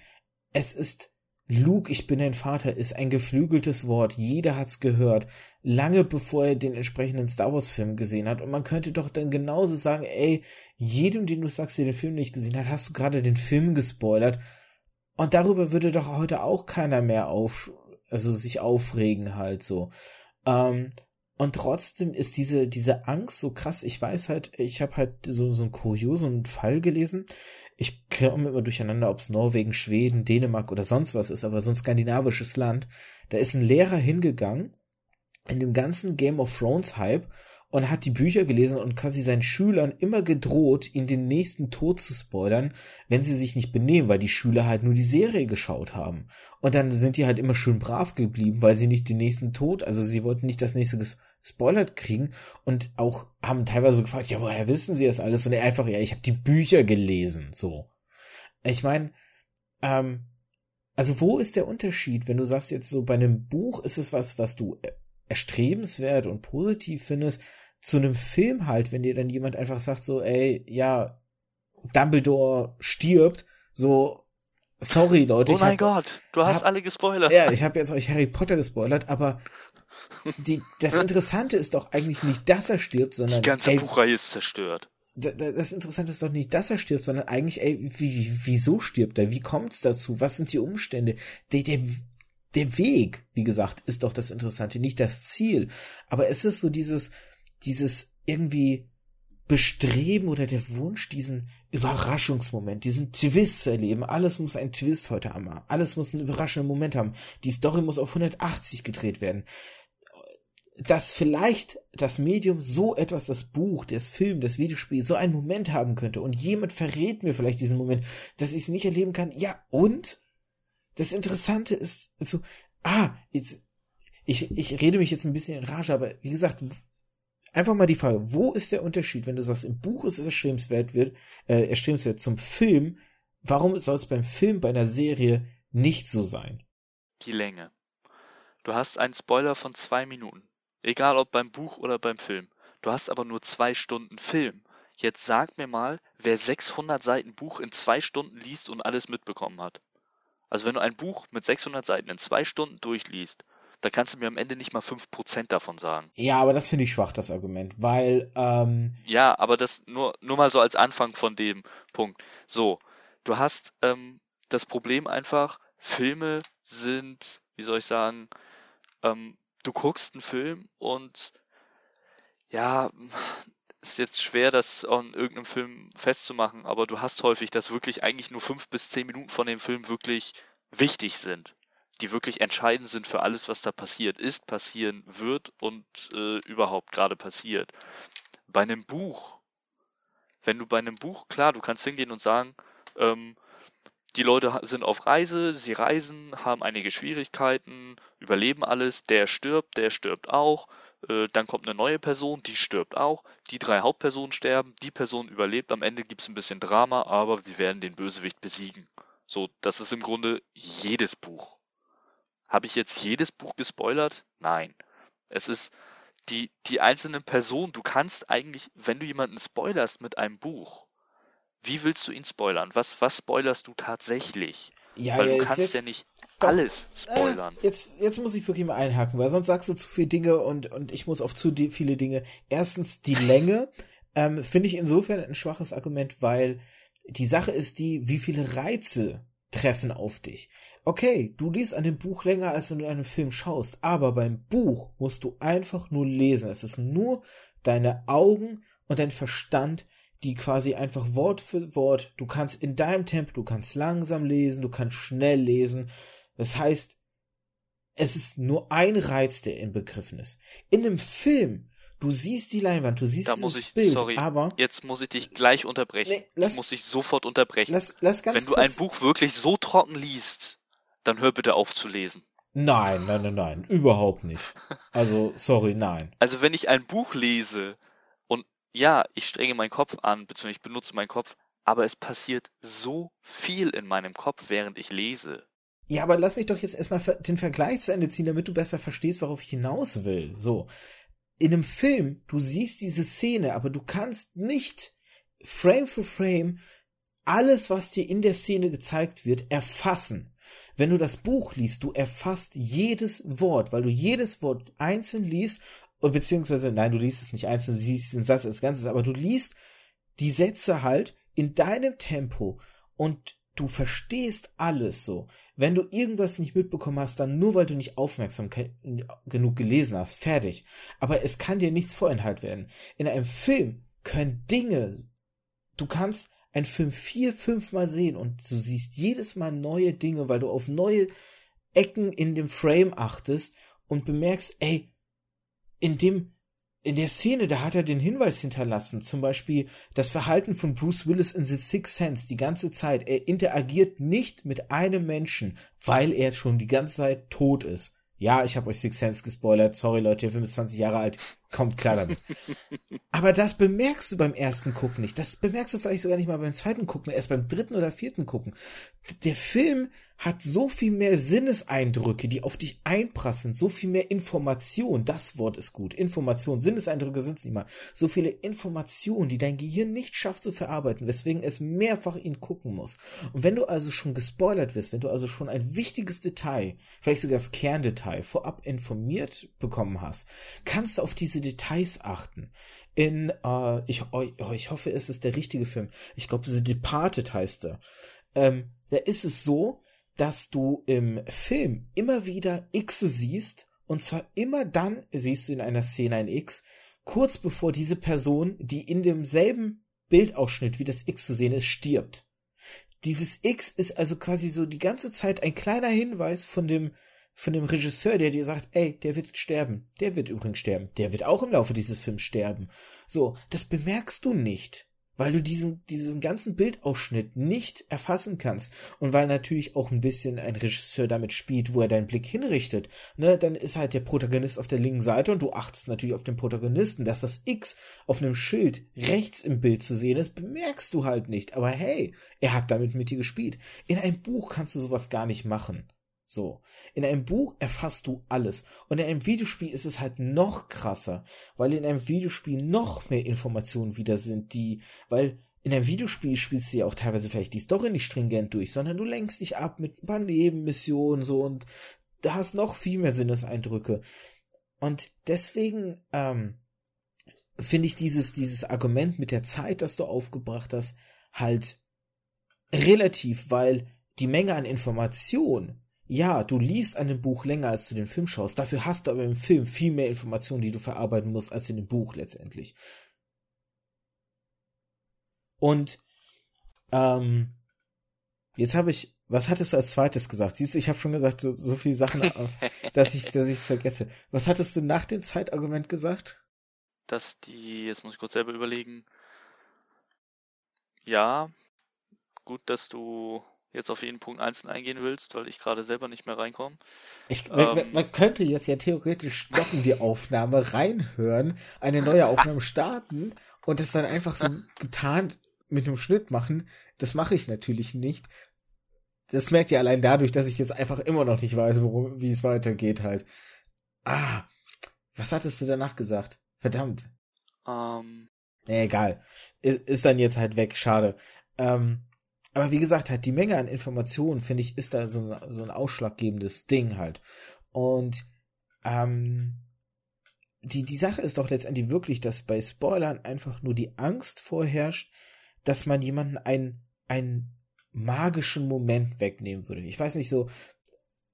Speaker 1: es ist Luke, ich bin dein Vater, ist ein geflügeltes Wort. Jeder hat's gehört. Lange bevor er den entsprechenden Star Wars Film gesehen hat. Und man könnte doch dann genauso sagen, ey, jedem, den du sagst, der den Film nicht gesehen hat, hast du gerade den Film gespoilert. Und darüber würde doch heute auch keiner mehr auf, also sich aufregen halt so. Ähm, und trotzdem ist diese, diese Angst so krass. Ich weiß halt, ich habe halt so, so einen kuriosen Fall gelesen ich komme immer durcheinander, ob es Norwegen, Schweden, Dänemark oder sonst was ist, aber so ein skandinavisches Land. Da ist ein Lehrer hingegangen in dem ganzen Game of Thrones Hype und hat die Bücher gelesen und quasi seinen Schülern immer gedroht, ihn den nächsten Tod zu spoilern, wenn sie sich nicht benehmen, weil die Schüler halt nur die Serie geschaut haben. Und dann sind die halt immer schön brav geblieben, weil sie nicht den nächsten Tod, also sie wollten nicht das nächste gespoilert kriegen und auch haben teilweise gefragt, ja, woher wissen sie das alles? Und er einfach, ja, ich habe die Bücher gelesen, so. Ich meine, ähm, also wo ist der Unterschied, wenn du sagst jetzt so, bei einem Buch ist es was, was du erstrebenswert und positiv findest, zu einem Film halt, wenn dir dann jemand einfach sagt so, ey, ja, Dumbledore stirbt, so, sorry Leute.
Speaker 2: Oh mein hab, Gott, du hast hab, alle gespoilert.
Speaker 1: Ja, ich habe jetzt euch Harry Potter gespoilert, aber die, das Interessante ist doch eigentlich nicht, dass er stirbt, sondern.
Speaker 2: Die ganze ey, Buchreihe ist zerstört.
Speaker 1: Das Interessante ist doch nicht, dass er stirbt, sondern eigentlich, ey, wie, wieso stirbt er? Wie kommt's dazu? Was sind die Umstände? Der, der, der Weg, wie gesagt, ist doch das Interessante, nicht das Ziel. Aber es ist so dieses, dieses irgendwie Bestreben oder der Wunsch, diesen Überraschungsmoment, diesen Twist zu erleben. Alles muss ein Twist heute haben. Alles muss einen überraschenden Moment haben. Die Story muss auf 180 gedreht werden. dass vielleicht das Medium so etwas, das Buch, das Film, das Videospiel, so einen Moment haben könnte und jemand verrät mir vielleicht diesen Moment, dass ich es nicht erleben kann. Ja, und das Interessante ist so, ah, jetzt, ich, ich rede mich jetzt ein bisschen in Rage, aber wie gesagt, einfach mal die Frage, wo ist der Unterschied, wenn du sagst, im Buch ist es erstrebenswert wird, äh, erstrebenswert zum Film, warum soll es beim Film, bei einer Serie nicht so sein?
Speaker 2: Die Länge. Du hast einen Spoiler von zwei Minuten. Egal ob beim Buch oder beim Film. Du hast aber nur zwei Stunden Film. Jetzt sag mir mal, wer 600 Seiten Buch in zwei Stunden liest und alles mitbekommen hat. Also wenn du ein Buch mit 600 Seiten in zwei Stunden durchliest, da kannst du mir am Ende nicht mal 5% davon sagen.
Speaker 1: Ja, aber das finde ich schwach, das Argument, weil, ähm
Speaker 2: Ja, aber das nur, nur mal so als Anfang von dem Punkt. So, du hast ähm, das Problem einfach, Filme sind, wie soll ich sagen, ähm, du guckst einen Film und ja, ist jetzt schwer, das an irgendeinem Film festzumachen, aber du hast häufig, dass wirklich eigentlich nur fünf bis zehn Minuten von dem Film wirklich wichtig sind, die wirklich entscheidend sind für alles, was da passiert ist, passieren wird und äh, überhaupt gerade passiert. Bei einem Buch, wenn du bei einem Buch, klar, du kannst hingehen und sagen, ähm, die Leute sind auf Reise, sie reisen, haben einige Schwierigkeiten, überleben alles, der stirbt, der stirbt auch, dann kommt eine neue Person, die stirbt auch, die drei Hauptpersonen sterben, die Person überlebt, am Ende gibt es ein bisschen Drama, aber sie werden den Bösewicht besiegen. So, das ist im Grunde jedes Buch. Habe ich jetzt jedes Buch gespoilert? Nein. Es ist die, die einzelnen Personen, du kannst eigentlich, wenn du jemanden spoilerst mit einem Buch, wie willst du ihn spoilern? Was, was spoilerst du tatsächlich? Ja, weil du kannst jetzt, ja nicht alles spoilern.
Speaker 1: Äh, jetzt, jetzt muss ich wirklich mal einhaken, weil sonst sagst du zu viele Dinge und, und ich muss auf zu viele Dinge. Erstens die Länge, ähm, finde ich insofern ein schwaches Argument, weil die Sache ist die, wie viele Reize treffen auf dich. Okay, du liest an dem Buch länger, als du in einem Film schaust, aber beim Buch musst du einfach nur lesen. Es ist nur deine Augen und dein Verstand, die quasi einfach Wort für Wort, du kannst in deinem Tempo, du kannst langsam lesen, du kannst schnell lesen. Das heißt, es ist nur ein Reiz, der inbegriffen ist. In einem Film, du siehst die Leinwand, du siehst
Speaker 2: da
Speaker 1: dieses
Speaker 2: ich,
Speaker 1: Bild,
Speaker 2: sorry,
Speaker 1: aber
Speaker 2: jetzt muss ich dich gleich unterbrechen. Nee, lass, ich muss dich sofort unterbrechen.
Speaker 1: Lass, lass ganz
Speaker 2: Wenn du ein Buch wirklich so trocken liest, dann hör bitte auf zu lesen.
Speaker 1: Nein, nein, nein, nein, überhaupt nicht. Also, sorry, nein.
Speaker 2: Also, wenn ich ein Buch lese, ja, ich strenge meinen Kopf an, beziehungsweise ich benutze meinen Kopf, aber es passiert so viel in meinem Kopf, während ich lese.
Speaker 1: Ja, aber lass mich doch jetzt erstmal den Vergleich zu Ende ziehen, damit du besser verstehst, worauf ich hinaus will. So. In einem Film, du siehst diese Szene, aber du kannst nicht Frame für Frame alles, was dir in der Szene gezeigt wird, erfassen. Wenn du das Buch liest, du erfasst jedes Wort, weil du jedes Wort einzeln liest beziehungsweise, nein, du liest es nicht einzeln, du siehst den Satz als Ganzes, aber du liest die Sätze halt in deinem Tempo und du verstehst alles so. Wenn du irgendwas nicht mitbekommen hast, dann nur weil du nicht aufmerksam genug gelesen hast, fertig. Aber es kann dir nichts vorenthalten werden. In einem Film können Dinge, du kannst einen Film vier, fünfmal sehen und du siehst jedes Mal neue Dinge, weil du auf neue Ecken in dem Frame achtest und bemerkst, ey, in dem, in der Szene, da hat er den Hinweis hinterlassen, zum Beispiel das Verhalten von Bruce Willis in The Sixth Sense die ganze Zeit. Er interagiert nicht mit einem Menschen, weil er schon die ganze Zeit tot ist. Ja, ich habe euch Sixth Sense gespoilert. Sorry Leute, der Film ist 20 Jahre alt. Kommt klar damit. Aber das bemerkst du beim ersten Gucken nicht. Das bemerkst du vielleicht sogar nicht mal beim zweiten Gucken, erst beim dritten oder vierten Gucken. Der Film hat so viel mehr Sinneseindrücke, die auf dich einprassen, so viel mehr Information. Das Wort ist gut. Information. Sinneseindrücke sind es nicht mal. So viele Informationen, die dein Gehirn nicht schafft zu verarbeiten, weswegen es mehrfach ihn gucken muss. Und wenn du also schon gespoilert wirst, wenn du also schon ein wichtiges Detail, vielleicht sogar das Kerndetail, vorab informiert bekommen hast, kannst du auf diese Details achten. In, äh, ich, oh, ich hoffe, es ist der richtige Film. Ich glaube, The Departed heißt er. Ähm, da ist es so, dass du im Film immer wieder X siehst, und zwar immer dann siehst du in einer Szene ein X, kurz bevor diese Person, die in demselben Bildausschnitt wie das X zu sehen ist, stirbt. Dieses X ist also quasi so die ganze Zeit ein kleiner Hinweis von dem von dem Regisseur, der dir sagt, ey, der wird sterben, der wird übrigens sterben, der wird auch im Laufe dieses Films sterben. So, das bemerkst du nicht weil du diesen, diesen ganzen Bildausschnitt nicht erfassen kannst und weil natürlich auch ein bisschen ein Regisseur damit spielt, wo er deinen Blick hinrichtet, ne, dann ist halt der Protagonist auf der linken Seite und du achtest natürlich auf den Protagonisten, dass das X auf einem Schild rechts im Bild zu sehen ist, bemerkst du halt nicht, aber hey, er hat damit mit dir gespielt. In einem Buch kannst du sowas gar nicht machen. So. In einem Buch erfasst du alles. Und in einem Videospiel ist es halt noch krasser, weil in einem Videospiel noch mehr Informationen wieder sind, die, weil in einem Videospiel spielst du ja auch teilweise vielleicht die Story nicht stringent durch, sondern du lenkst dich ab mit ein paar Nebenmissionen so und da hast noch viel mehr Sinneseindrücke. Und deswegen, ähm, finde ich dieses, dieses Argument mit der Zeit, das du aufgebracht hast, halt relativ, weil die Menge an Informationen ja, du liest an dem Buch länger, als du den Film schaust. Dafür hast du aber im Film viel mehr Informationen, die du verarbeiten musst, als in dem Buch letztendlich. Und ähm, jetzt habe ich, was hattest du als zweites gesagt? Siehst du, ich habe schon gesagt, so, so viele Sachen, [laughs] dass ich dass ich es vergesse. Was hattest du nach dem Zeitargument gesagt?
Speaker 2: Dass die, jetzt muss ich kurz selber überlegen. Ja, gut, dass du jetzt auf jeden Punkt einzeln eingehen willst, weil ich gerade selber nicht mehr reinkomme.
Speaker 1: Ich, man, ähm, man, könnte jetzt ja theoretisch stoppen die Aufnahme, reinhören, eine neue Aufnahme starten und das dann einfach so getan mit einem Schnitt machen. Das mache ich natürlich nicht. Das merkt ihr allein dadurch, dass ich jetzt einfach immer noch nicht weiß, worum, wie es weitergeht halt. Ah, was hattest du danach gesagt? Verdammt.
Speaker 2: Ähm.
Speaker 1: Nee, egal. Ist, ist dann jetzt halt weg, schade. Ähm, aber wie gesagt, halt die Menge an Informationen, finde ich, ist da so ein, so ein ausschlaggebendes Ding halt. Und ähm, die, die Sache ist doch letztendlich wirklich, dass bei Spoilern einfach nur die Angst vorherrscht, dass man jemanden einen, einen magischen Moment wegnehmen würde. Ich weiß nicht so,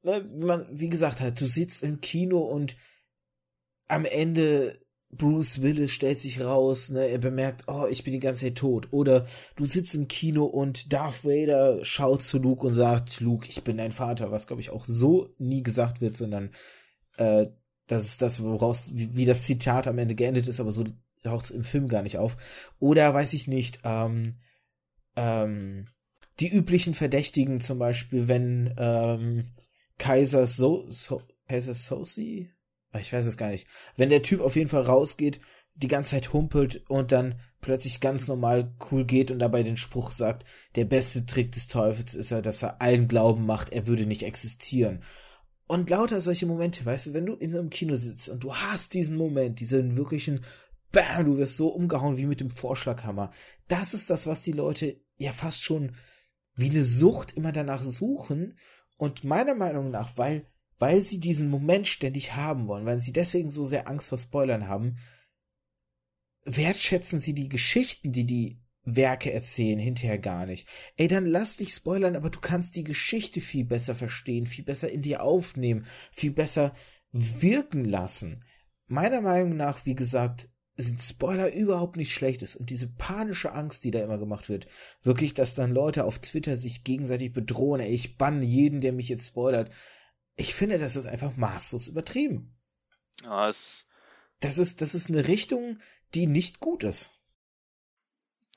Speaker 1: ne, wie man, wie gesagt hat, du sitzt im Kino und am Ende Bruce Willis stellt sich raus, ne, er bemerkt, oh, ich bin die ganze Zeit tot. Oder du sitzt im Kino und Darth Vader schaut zu Luke und sagt, Luke, ich bin dein Vater, was glaube ich auch so nie gesagt wird, sondern äh, das ist das, woraus, wie, wie das Zitat am Ende geendet ist, aber so taucht es im Film gar nicht auf. Oder weiß ich nicht, ähm, ähm, die üblichen Verdächtigen zum Beispiel, wenn ähm, Kaiser so, so Kaiser Sosi ich weiß es gar nicht. Wenn der Typ auf jeden Fall rausgeht, die ganze Zeit humpelt und dann plötzlich ganz normal cool geht und dabei den Spruch sagt, der beste Trick des Teufels ist er, dass er allen Glauben macht, er würde nicht existieren. Und lauter solche Momente, weißt du, wenn du in so einem Kino sitzt und du hast diesen Moment, diesen wirklichen Bam, du wirst so umgehauen wie mit dem Vorschlaghammer. Das ist das, was die Leute ja fast schon wie eine Sucht immer danach suchen. Und meiner Meinung nach, weil weil sie diesen Moment ständig haben wollen, weil sie deswegen so sehr Angst vor Spoilern haben, wertschätzen sie die Geschichten, die die Werke erzählen, hinterher gar nicht. Ey, dann lass dich spoilern, aber du kannst die Geschichte viel besser verstehen, viel besser in dir aufnehmen, viel besser wirken lassen. Meiner Meinung nach, wie gesagt, sind Spoiler überhaupt nicht schlechtes und diese panische Angst, die da immer gemacht wird, wirklich, dass dann Leute auf Twitter sich gegenseitig bedrohen, ey, ich banne jeden, der mich jetzt spoilert ich finde, das ist einfach maßlos übertrieben.
Speaker 2: Ja, es
Speaker 1: das ist, das ist eine Richtung, die nicht gut ist.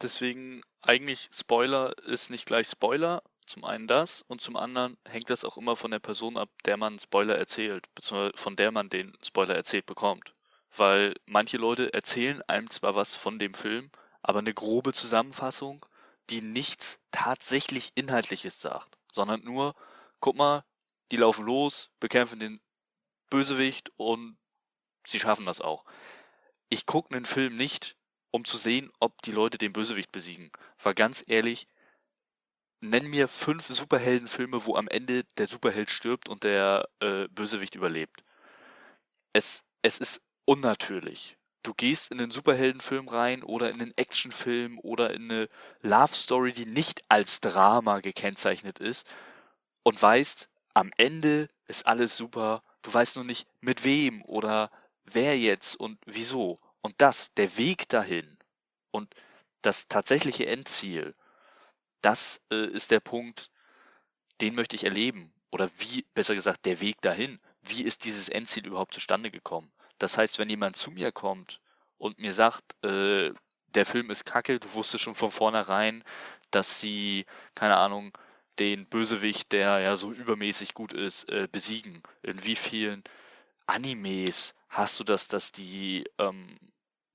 Speaker 2: Deswegen eigentlich Spoiler ist nicht gleich Spoiler. Zum einen das und zum anderen hängt das auch immer von der Person ab, der man Spoiler erzählt, beziehungsweise von der man den Spoiler erzählt bekommt. Weil manche Leute erzählen einem zwar was von dem Film, aber eine grobe Zusammenfassung, die nichts tatsächlich Inhaltliches sagt, sondern nur, guck mal, die laufen los, bekämpfen den Bösewicht und sie schaffen das auch. Ich gucke einen Film nicht, um zu sehen, ob die Leute den Bösewicht besiegen. Weil ganz ehrlich, nenn mir fünf Superheldenfilme, wo am Ende der Superheld stirbt und der äh, Bösewicht überlebt. Es, es ist unnatürlich. Du gehst in einen Superheldenfilm rein oder in einen Actionfilm oder in eine Love Story, die nicht als Drama gekennzeichnet ist und weißt, am Ende ist alles super, du weißt nur nicht mit wem oder wer jetzt und wieso. Und das, der Weg dahin und das tatsächliche Endziel, das äh, ist der Punkt, den möchte ich erleben. oder wie, besser gesagt, der Weg dahin. Wie ist dieses Endziel überhaupt zustande gekommen? Das heißt, wenn jemand zu mir kommt und mir sagt, äh, der Film ist kacke, du wusstest schon von vornherein, dass sie, keine Ahnung, den Bösewicht, der ja so übermäßig gut ist, äh, besiegen. In wie vielen Animes hast du das, dass die ähm,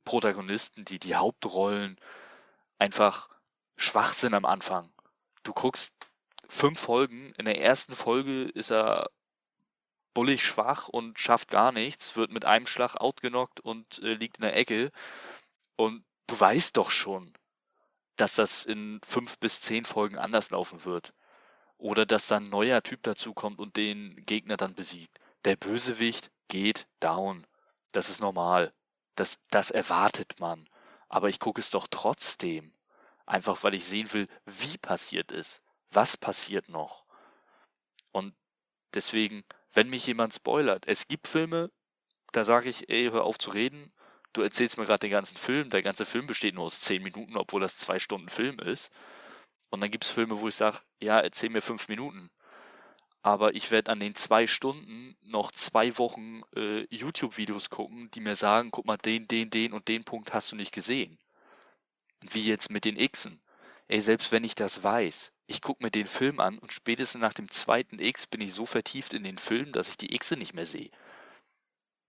Speaker 2: Protagonisten, die die Hauptrollen einfach schwach sind am Anfang. Du guckst fünf Folgen, in der ersten Folge ist er bullig schwach und schafft gar nichts, wird mit einem Schlag outgenockt und äh, liegt in der Ecke. Und du weißt doch schon, dass das in fünf bis zehn Folgen anders laufen wird. Oder dass dann ein neuer Typ dazukommt und den Gegner dann besiegt. Der Bösewicht geht down. Das ist normal. Das, das erwartet man. Aber ich gucke es doch trotzdem. Einfach weil ich sehen will, wie passiert es. Was passiert noch? Und deswegen, wenn mich jemand spoilert, es gibt Filme, da sage ich, ey, hör auf zu reden. Du erzählst mir gerade den ganzen Film. Der ganze Film besteht nur aus zehn Minuten, obwohl das zwei Stunden Film ist. Und dann gibt es Filme, wo ich sage, ja, erzähl mir fünf Minuten. Aber ich werde an den zwei Stunden noch zwei Wochen äh, YouTube-Videos gucken, die mir sagen, guck mal, den, den, den und den Punkt hast du nicht gesehen. Wie jetzt mit den Xen. Ey, selbst wenn ich das weiß, ich gucke mir den Film an und spätestens nach dem zweiten X bin ich so vertieft in den Film, dass ich die Xe nicht mehr sehe.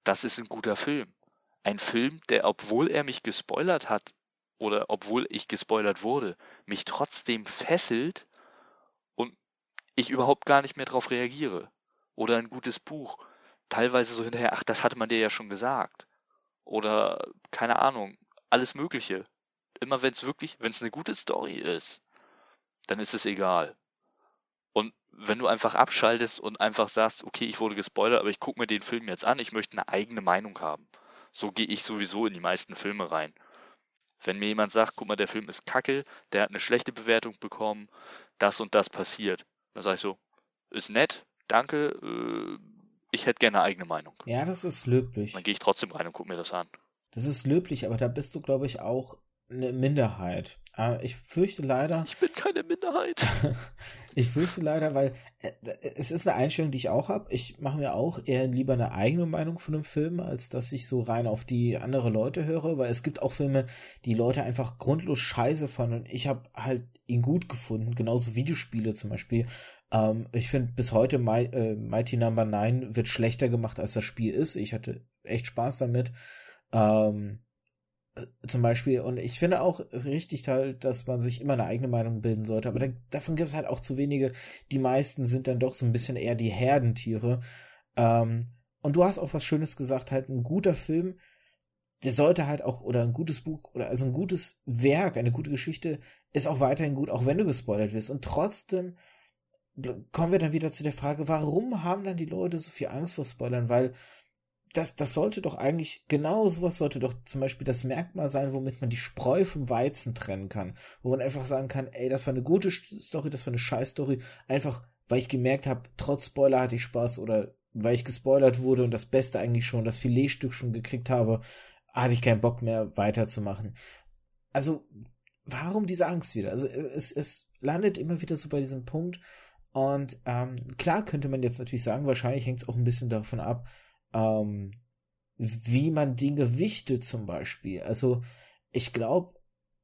Speaker 2: Das ist ein guter Film. Ein Film, der, obwohl er mich gespoilert hat, oder obwohl ich gespoilert wurde, mich trotzdem fesselt und ich überhaupt gar nicht mehr darauf reagiere. Oder ein gutes Buch, teilweise so hinterher, ach, das hatte man dir ja schon gesagt. Oder keine Ahnung, alles Mögliche. Immer wenn es wirklich, wenn es eine gute Story ist, dann ist es egal. Und wenn du einfach abschaltest und einfach sagst, okay, ich wurde gespoilert, aber ich gucke mir den Film jetzt an, ich möchte eine eigene Meinung haben. So gehe ich sowieso in die meisten Filme rein. Wenn mir jemand sagt, guck mal, der Film ist kacke, der hat eine schlechte Bewertung bekommen, das und das passiert, dann sage ich so, ist nett, danke, äh, ich hätte gerne eine eigene Meinung.
Speaker 1: Ja, das ist löblich.
Speaker 2: Dann gehe ich trotzdem rein und gucke mir das an.
Speaker 1: Das ist löblich, aber da bist du, glaube ich, auch eine Minderheit. Aber ich fürchte leider.
Speaker 2: Ich bin keine Minderheit. [laughs]
Speaker 1: ich fürchte leider, weil äh, es ist eine Einstellung, die ich auch habe. Ich mache mir auch eher lieber eine eigene Meinung von einem Film, als dass ich so rein auf die andere Leute höre, weil es gibt auch Filme, die Leute einfach grundlos scheiße fanden und ich habe halt ihn gut gefunden. Genauso Videospiele zum Beispiel. Ähm, ich finde bis heute My, äh, Mighty Number no. 9 wird schlechter gemacht, als das Spiel ist. Ich hatte echt Spaß damit. Ähm, zum Beispiel, und ich finde auch richtig halt, dass man sich immer eine eigene Meinung bilden sollte, aber dann, davon gibt es halt auch zu wenige. Die meisten sind dann doch so ein bisschen eher die Herdentiere. Ähm, und du hast auch was Schönes gesagt, halt ein guter Film, der sollte halt auch, oder ein gutes Buch, oder also ein gutes Werk, eine gute Geschichte, ist auch weiterhin gut, auch wenn du gespoilert wirst. Und trotzdem kommen wir dann wieder zu der Frage, warum haben dann die Leute so viel Angst vor Spoilern? Weil das, das sollte doch eigentlich, genau sowas sollte doch zum Beispiel das Merkmal sein, womit man die Spreu vom Weizen trennen kann. Wo man einfach sagen kann, ey, das war eine gute Story, das war eine scheiß Story. Einfach, weil ich gemerkt habe, trotz Spoiler hatte ich Spaß oder weil ich gespoilert wurde und das Beste eigentlich schon, das Filetstück schon gekriegt habe, hatte ich keinen Bock mehr weiterzumachen. Also, warum diese Angst wieder? Also, es, es landet immer wieder so bei diesem Punkt. Und ähm, klar könnte man jetzt natürlich sagen, wahrscheinlich hängt es auch ein bisschen davon ab, ähm, wie man Dinge wichtet zum Beispiel. Also ich glaube,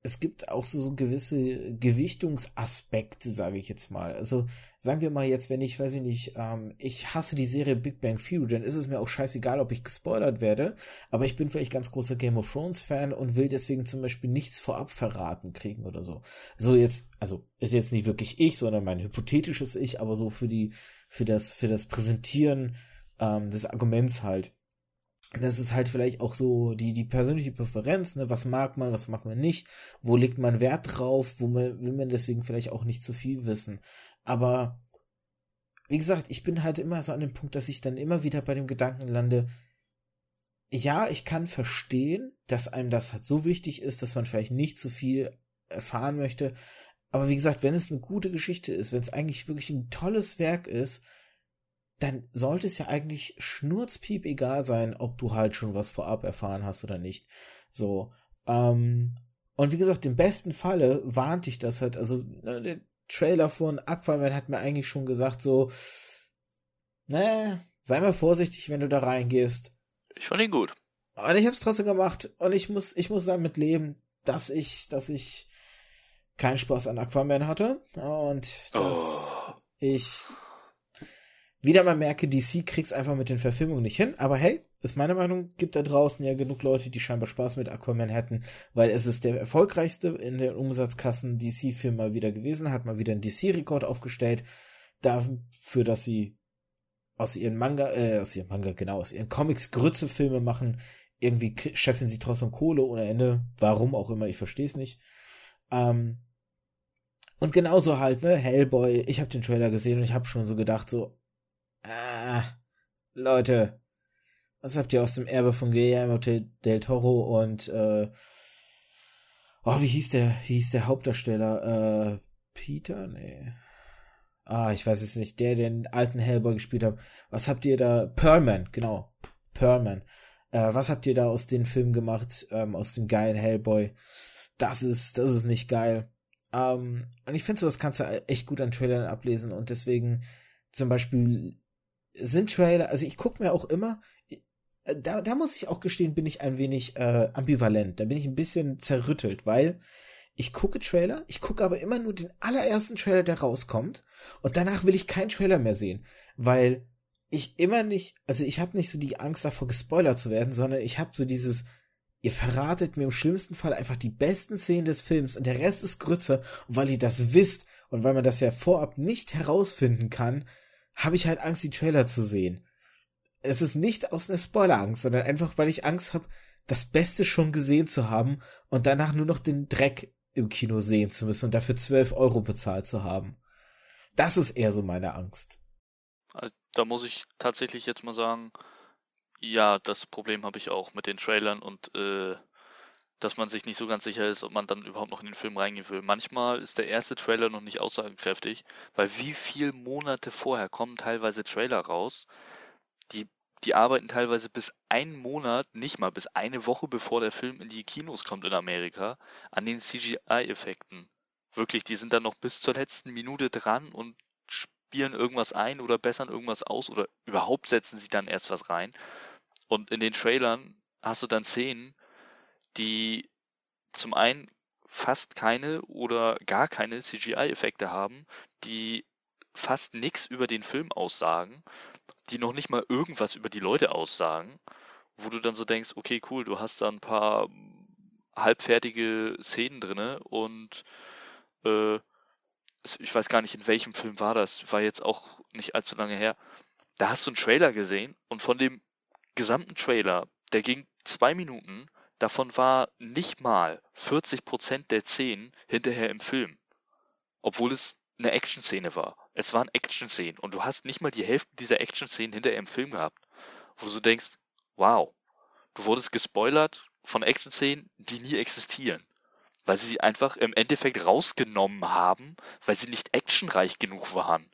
Speaker 1: es gibt auch so, so gewisse Gewichtungsaspekte, sage ich jetzt mal. Also sagen wir mal jetzt, wenn ich, weiß ich nicht, ähm, ich hasse die Serie Big Bang Theory, dann ist es mir auch scheißegal, ob ich gespoilert werde, aber ich bin vielleicht ganz großer Game of Thrones Fan und will deswegen zum Beispiel nichts vorab verraten kriegen oder so. So jetzt, also ist jetzt nicht wirklich ich, sondern mein hypothetisches Ich, aber so für die, für das, für das Präsentieren ähm, des Arguments halt. Das ist halt vielleicht auch so die, die persönliche Präferenz, ne? Was mag man, was mag man nicht, wo legt man Wert drauf, wo man, will man deswegen vielleicht auch nicht zu viel wissen. Aber wie gesagt, ich bin halt immer so an dem Punkt, dass ich dann immer wieder bei dem Gedanken lande, ja, ich kann verstehen, dass einem das halt so wichtig ist, dass man vielleicht nicht zu viel erfahren möchte. Aber wie gesagt, wenn es eine gute Geschichte ist, wenn es eigentlich wirklich ein tolles Werk ist, dann sollte es ja eigentlich schnurzpiep egal sein, ob du halt schon was vorab erfahren hast oder nicht. So, ähm, und wie gesagt, im besten Falle warnt ich das halt, also ne, der Trailer von Aquaman hat mir eigentlich schon gesagt, so, ne, sei mal vorsichtig, wenn du da reingehst.
Speaker 2: Ich fand ihn gut.
Speaker 1: Und ich hab's trotzdem gemacht und ich muss, ich muss damit leben, dass ich, dass ich keinen Spaß an Aquaman hatte und dass oh. ich wieder mal merke, DC kriegt's einfach mit den Verfilmungen nicht hin, aber hey, ist meine Meinung, gibt da draußen ja genug Leute, die scheinbar Spaß mit Aquaman hätten, weil es ist der erfolgreichste in den Umsatzkassen DC-Film mal wieder gewesen, hat mal wieder einen DC-Rekord aufgestellt, dafür, dass sie aus ihren Manga, äh, aus ihren Manga, genau, aus ihren Comics Grützefilme machen, irgendwie scheffeln sie trotzdem Kohle ohne Ende, warum auch immer, ich verstehe es nicht. Ähm, und genauso halt, ne, Hellboy, ich habe den Trailer gesehen und ich habe schon so gedacht, so, ah, Leute, was habt ihr aus dem Erbe von Guillermo del Toro und äh, oh, wie hieß der, wie hieß der Hauptdarsteller? Äh, Peter? Nee. Ah, ich weiß es nicht, der den alten Hellboy gespielt hat. Was habt ihr da? Pearlman, genau. Pearlman. Äh, was habt ihr da aus den Filmen gemacht, ähm, aus dem geilen Hellboy? Das ist, das ist nicht geil. Ähm, und ich finde, sowas kannst du echt gut an Trailern ablesen und deswegen zum Beispiel sind Trailer, also ich gucke mir auch immer, äh, da, da muss ich auch gestehen, bin ich ein wenig äh, ambivalent. Da bin ich ein bisschen zerrüttelt, weil ich gucke Trailer, ich gucke aber immer nur den allerersten Trailer, der rauskommt. Und danach will ich keinen Trailer mehr sehen, weil ich immer nicht, also ich habe nicht so die Angst davor, gespoilert zu werden, sondern ich habe so dieses, ihr verratet mir im schlimmsten Fall einfach die besten Szenen des Films und der Rest ist Grütze. Und weil ihr das wisst und weil man das ja vorab nicht herausfinden kann, habe ich halt Angst, die Trailer zu sehen es ist nicht aus einer Spoilerangst, sondern einfach, weil ich Angst habe, das Beste schon gesehen zu haben und danach nur noch den Dreck im Kino sehen zu müssen und dafür 12 Euro bezahlt zu haben. Das ist eher so meine Angst.
Speaker 2: Also, da muss ich tatsächlich jetzt mal sagen, ja, das Problem habe ich auch mit den Trailern und äh, dass man sich nicht so ganz sicher ist, ob man dann überhaupt noch in den Film reingehen will. Manchmal ist der erste Trailer noch nicht aussagekräftig, weil wie viele Monate vorher kommen teilweise Trailer raus, die, die arbeiten teilweise bis einen Monat, nicht mal bis eine Woche bevor der Film in die Kinos kommt in Amerika, an den CGI-Effekten. Wirklich, die sind dann noch bis zur letzten Minute dran und spielen irgendwas ein oder bessern irgendwas aus oder überhaupt setzen sie dann erst was rein. Und in den Trailern hast du dann Szenen, die zum einen fast keine oder gar keine CGI-Effekte haben, die fast nichts über den Film aussagen, die noch nicht mal irgendwas über die Leute aussagen, wo du dann so denkst, okay, cool, du hast da ein paar halbfertige Szenen drinne und äh, ich weiß gar nicht, in welchem Film war das, war jetzt auch nicht allzu lange her. Da hast du einen Trailer gesehen und von dem gesamten Trailer, der ging zwei Minuten, davon war nicht mal 40 Prozent der Szenen hinterher im Film. Obwohl es eine Action-Szene war. Es waren Action-Szenen und du hast nicht mal die Hälfte dieser Action-Szenen hinterher im Film gehabt, wo du denkst, wow, du wurdest gespoilert von Action-Szenen, die nie existieren. Weil sie sie einfach im Endeffekt rausgenommen haben, weil sie nicht actionreich genug waren.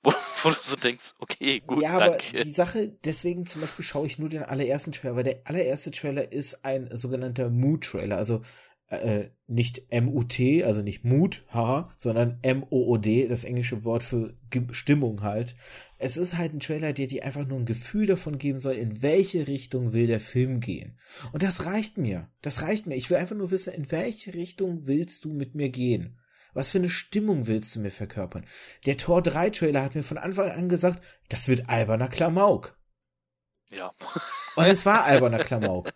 Speaker 2: [laughs] Wo, wo, du so denkst, okay, gut, ja, aber danke.
Speaker 1: die Sache, deswegen zum Beispiel schaue ich nur den allerersten Trailer, weil der allererste Trailer ist ein sogenannter Mood-Trailer, also äh, nicht MUT, also nicht Mut, haha, sondern M-O-O-D, das englische Wort für Ge Stimmung halt. Es ist halt ein Trailer, der dir einfach nur ein Gefühl davon geben soll, in welche Richtung will der Film gehen. Und das reicht mir. Das reicht mir. Ich will einfach nur wissen, in welche Richtung willst du mit mir gehen? Was für eine Stimmung willst du mir verkörpern? Der Tor 3 Trailer hat mir von Anfang an gesagt, das wird alberner Klamauk.
Speaker 2: Ja.
Speaker 1: Und es war alberner Klamauk.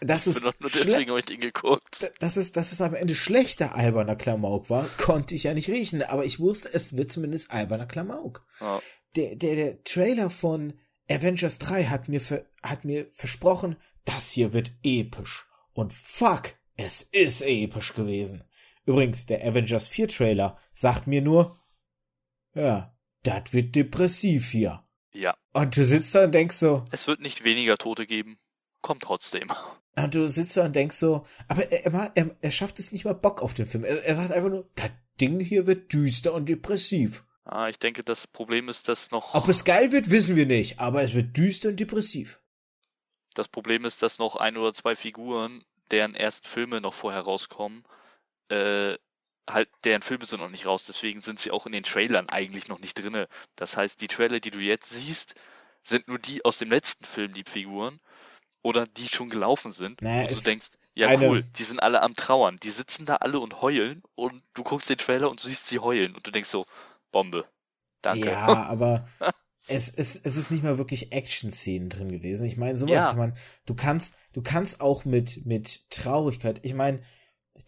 Speaker 1: Das ist
Speaker 2: nur deswegen habe ich den geguckt.
Speaker 1: Dass es, dass es am Ende schlechter alberner Klamauk war, konnte ich ja nicht riechen, aber ich wusste, es wird zumindest alberner Klamauk. Ja. Der, der, der Trailer von Avengers 3 hat mir, ver, hat mir versprochen, das hier wird episch. Und fuck, es ist episch gewesen. Übrigens, der Avengers 4 Trailer sagt mir nur, ja, das wird depressiv hier.
Speaker 2: Ja.
Speaker 1: Und du sitzt da und denkst so.
Speaker 2: Es wird nicht weniger Tote geben kommt trotzdem.
Speaker 1: Und du sitzt da und denkst so, aber er, er, er schafft es nicht mal Bock auf den Film. Er, er sagt einfach nur, das Ding hier wird düster und depressiv.
Speaker 2: Ah, ich denke, das Problem ist, dass noch.
Speaker 1: Ob es geil wird, wissen wir nicht, aber es wird düster und depressiv.
Speaker 2: Das Problem ist, dass noch ein oder zwei Figuren, deren ersten Filme noch vorher rauskommen, äh, halt, deren Filme sind noch nicht raus, deswegen sind sie auch in den Trailern eigentlich noch nicht drinne. Das heißt, die Trailer, die du jetzt siehst, sind nur die aus dem letzten Film, die Figuren, oder die schon gelaufen sind.
Speaker 1: Naja,
Speaker 2: und du denkst, ja
Speaker 1: eine-
Speaker 2: cool, die sind alle am Trauern. Die sitzen da alle und heulen und du guckst den Trailer und du siehst sie heulen und du denkst so, Bombe. Danke.
Speaker 1: Ja, [laughs] aber [laughs] es, es, es ist nicht mal wirklich Action-Szenen drin gewesen. Ich meine, sowas
Speaker 2: Ja.
Speaker 1: kann man, du kannst, du kannst auch mit, mit Traurigkeit, ich meine,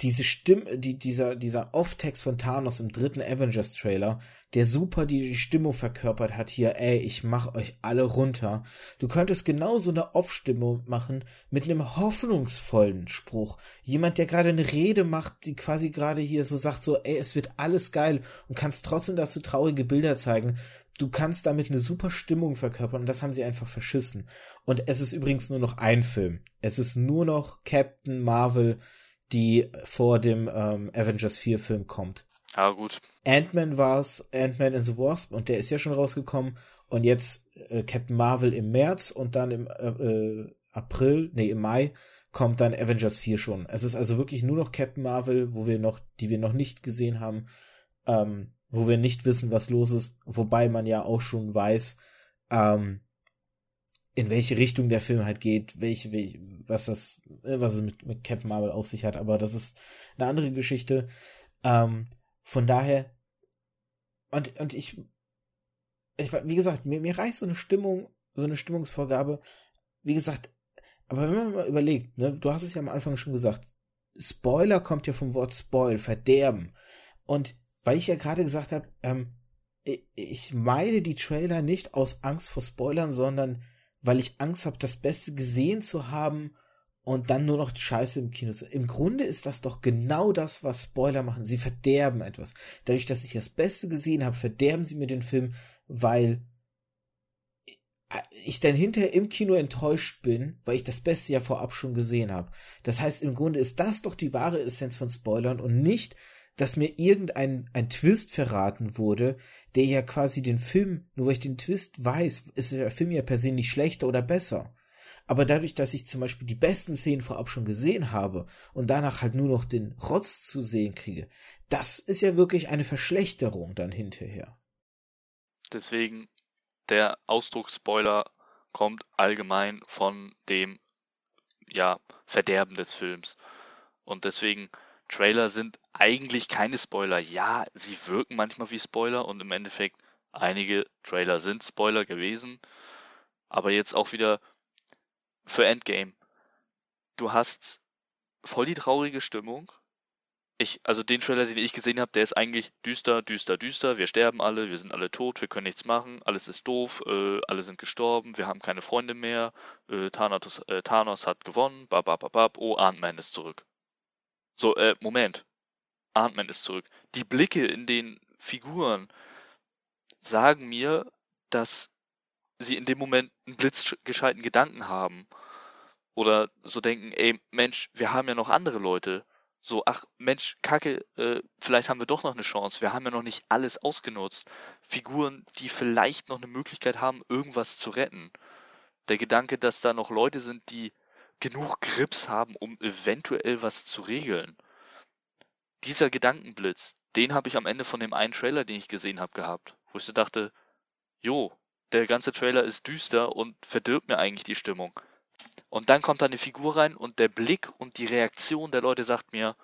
Speaker 1: diese Stimme, die, dieser, dieser Off-Text von Thanos im dritten Avengers-Trailer, der super die, Stimmung verkörpert hat hier, ey, ich mach euch alle runter. Du könntest genauso eine Off-Stimmung machen mit einem hoffnungsvollen Spruch. Jemand, der gerade eine Rede macht, die quasi gerade hier so sagt, so, ey, es wird alles geil und kannst trotzdem dazu traurige Bilder zeigen. Du kannst damit eine super Stimmung verkörpern und das haben sie einfach verschissen. Und es ist übrigens nur noch ein Film. Es ist nur noch Captain Marvel, die vor dem ähm, Avengers 4 Film kommt.
Speaker 2: Ja, gut.
Speaker 1: Ant-Man war's, Ant-Man and the Wasp und der ist ja schon rausgekommen und jetzt äh, Captain Marvel im März und dann im äh, äh, April, nee, im Mai kommt dann Avengers 4 schon. Es ist also wirklich nur noch Captain Marvel, wo wir noch, die wir noch nicht gesehen haben, ähm, wo wir nicht wissen, was los ist, wobei man ja auch schon weiß, ähm, in welche Richtung der Film halt geht, welche, welche was das, äh, was es mit, mit Captain Marvel auf sich hat, aber das ist eine andere Geschichte. Ähm, von daher, und, und ich, ich, wie gesagt, mir, mir reicht so eine Stimmung, so eine Stimmungsvorgabe, wie gesagt, aber wenn man mal überlegt, ne, du hast es ja am Anfang schon gesagt, Spoiler kommt ja vom Wort Spoil, verderben. Und weil ich ja gerade gesagt habe, ähm, ich, ich meide die Trailer nicht aus Angst vor Spoilern, sondern weil ich Angst habe, das Beste gesehen zu haben und dann nur noch Scheiße im Kino zu. Im Grunde ist das doch genau das, was Spoiler machen. Sie verderben etwas. Dadurch, dass ich das Beste gesehen habe, verderben sie mir den Film, weil ich dann hinterher im Kino enttäuscht bin, weil ich das Beste ja vorab schon gesehen habe. Das heißt, im Grunde ist das doch die wahre Essenz von Spoilern und nicht, dass mir irgendein ein Twist verraten wurde, der ja quasi den Film, nur weil ich den Twist weiß, ist der Film ja per se nicht schlechter oder besser. Aber dadurch, dass ich zum Beispiel die besten Szenen vorab schon gesehen habe und danach halt nur noch den Rotz zu sehen kriege, das ist ja wirklich eine Verschlechterung dann hinterher.
Speaker 2: Deswegen, der Ausdruck Spoiler kommt allgemein von dem, ja, Verderben des Films. Und deswegen, Trailer sind eigentlich keine Spoiler. Ja, sie wirken manchmal wie Spoiler und im Endeffekt, einige Trailer sind Spoiler gewesen. Aber jetzt auch wieder für Endgame. Du hast voll die traurige Stimmung. Ich, also den Trailer, den ich gesehen habe, der ist eigentlich düster, düster, düster. Wir sterben alle, wir sind alle tot, wir können nichts machen, alles ist doof, äh, alle sind gestorben, wir haben keine Freunde mehr, äh, Thanos, äh, Thanos hat gewonnen, babababab, oh, Ant-Man ist zurück. So, äh, Moment. Ant-Man ist zurück. Die Blicke in den Figuren sagen mir, dass sie in dem Moment einen blitzgescheiten Gedanken haben. Oder so denken, ey, Mensch, wir haben ja noch andere Leute. So, ach Mensch, Kacke, äh, vielleicht haben wir doch noch eine Chance. Wir haben ja noch nicht alles ausgenutzt. Figuren, die vielleicht noch eine Möglichkeit haben, irgendwas zu retten. Der Gedanke, dass da noch Leute sind, die genug Grips haben, um eventuell was zu regeln. Dieser Gedankenblitz, den habe ich am Ende von dem einen Trailer, den ich gesehen habe, gehabt. Wo ich so dachte, jo, der ganze Trailer ist düster und verdirbt mir eigentlich die Stimmung. Und dann kommt da eine Figur rein und der Blick und die Reaktion der Leute sagt mir,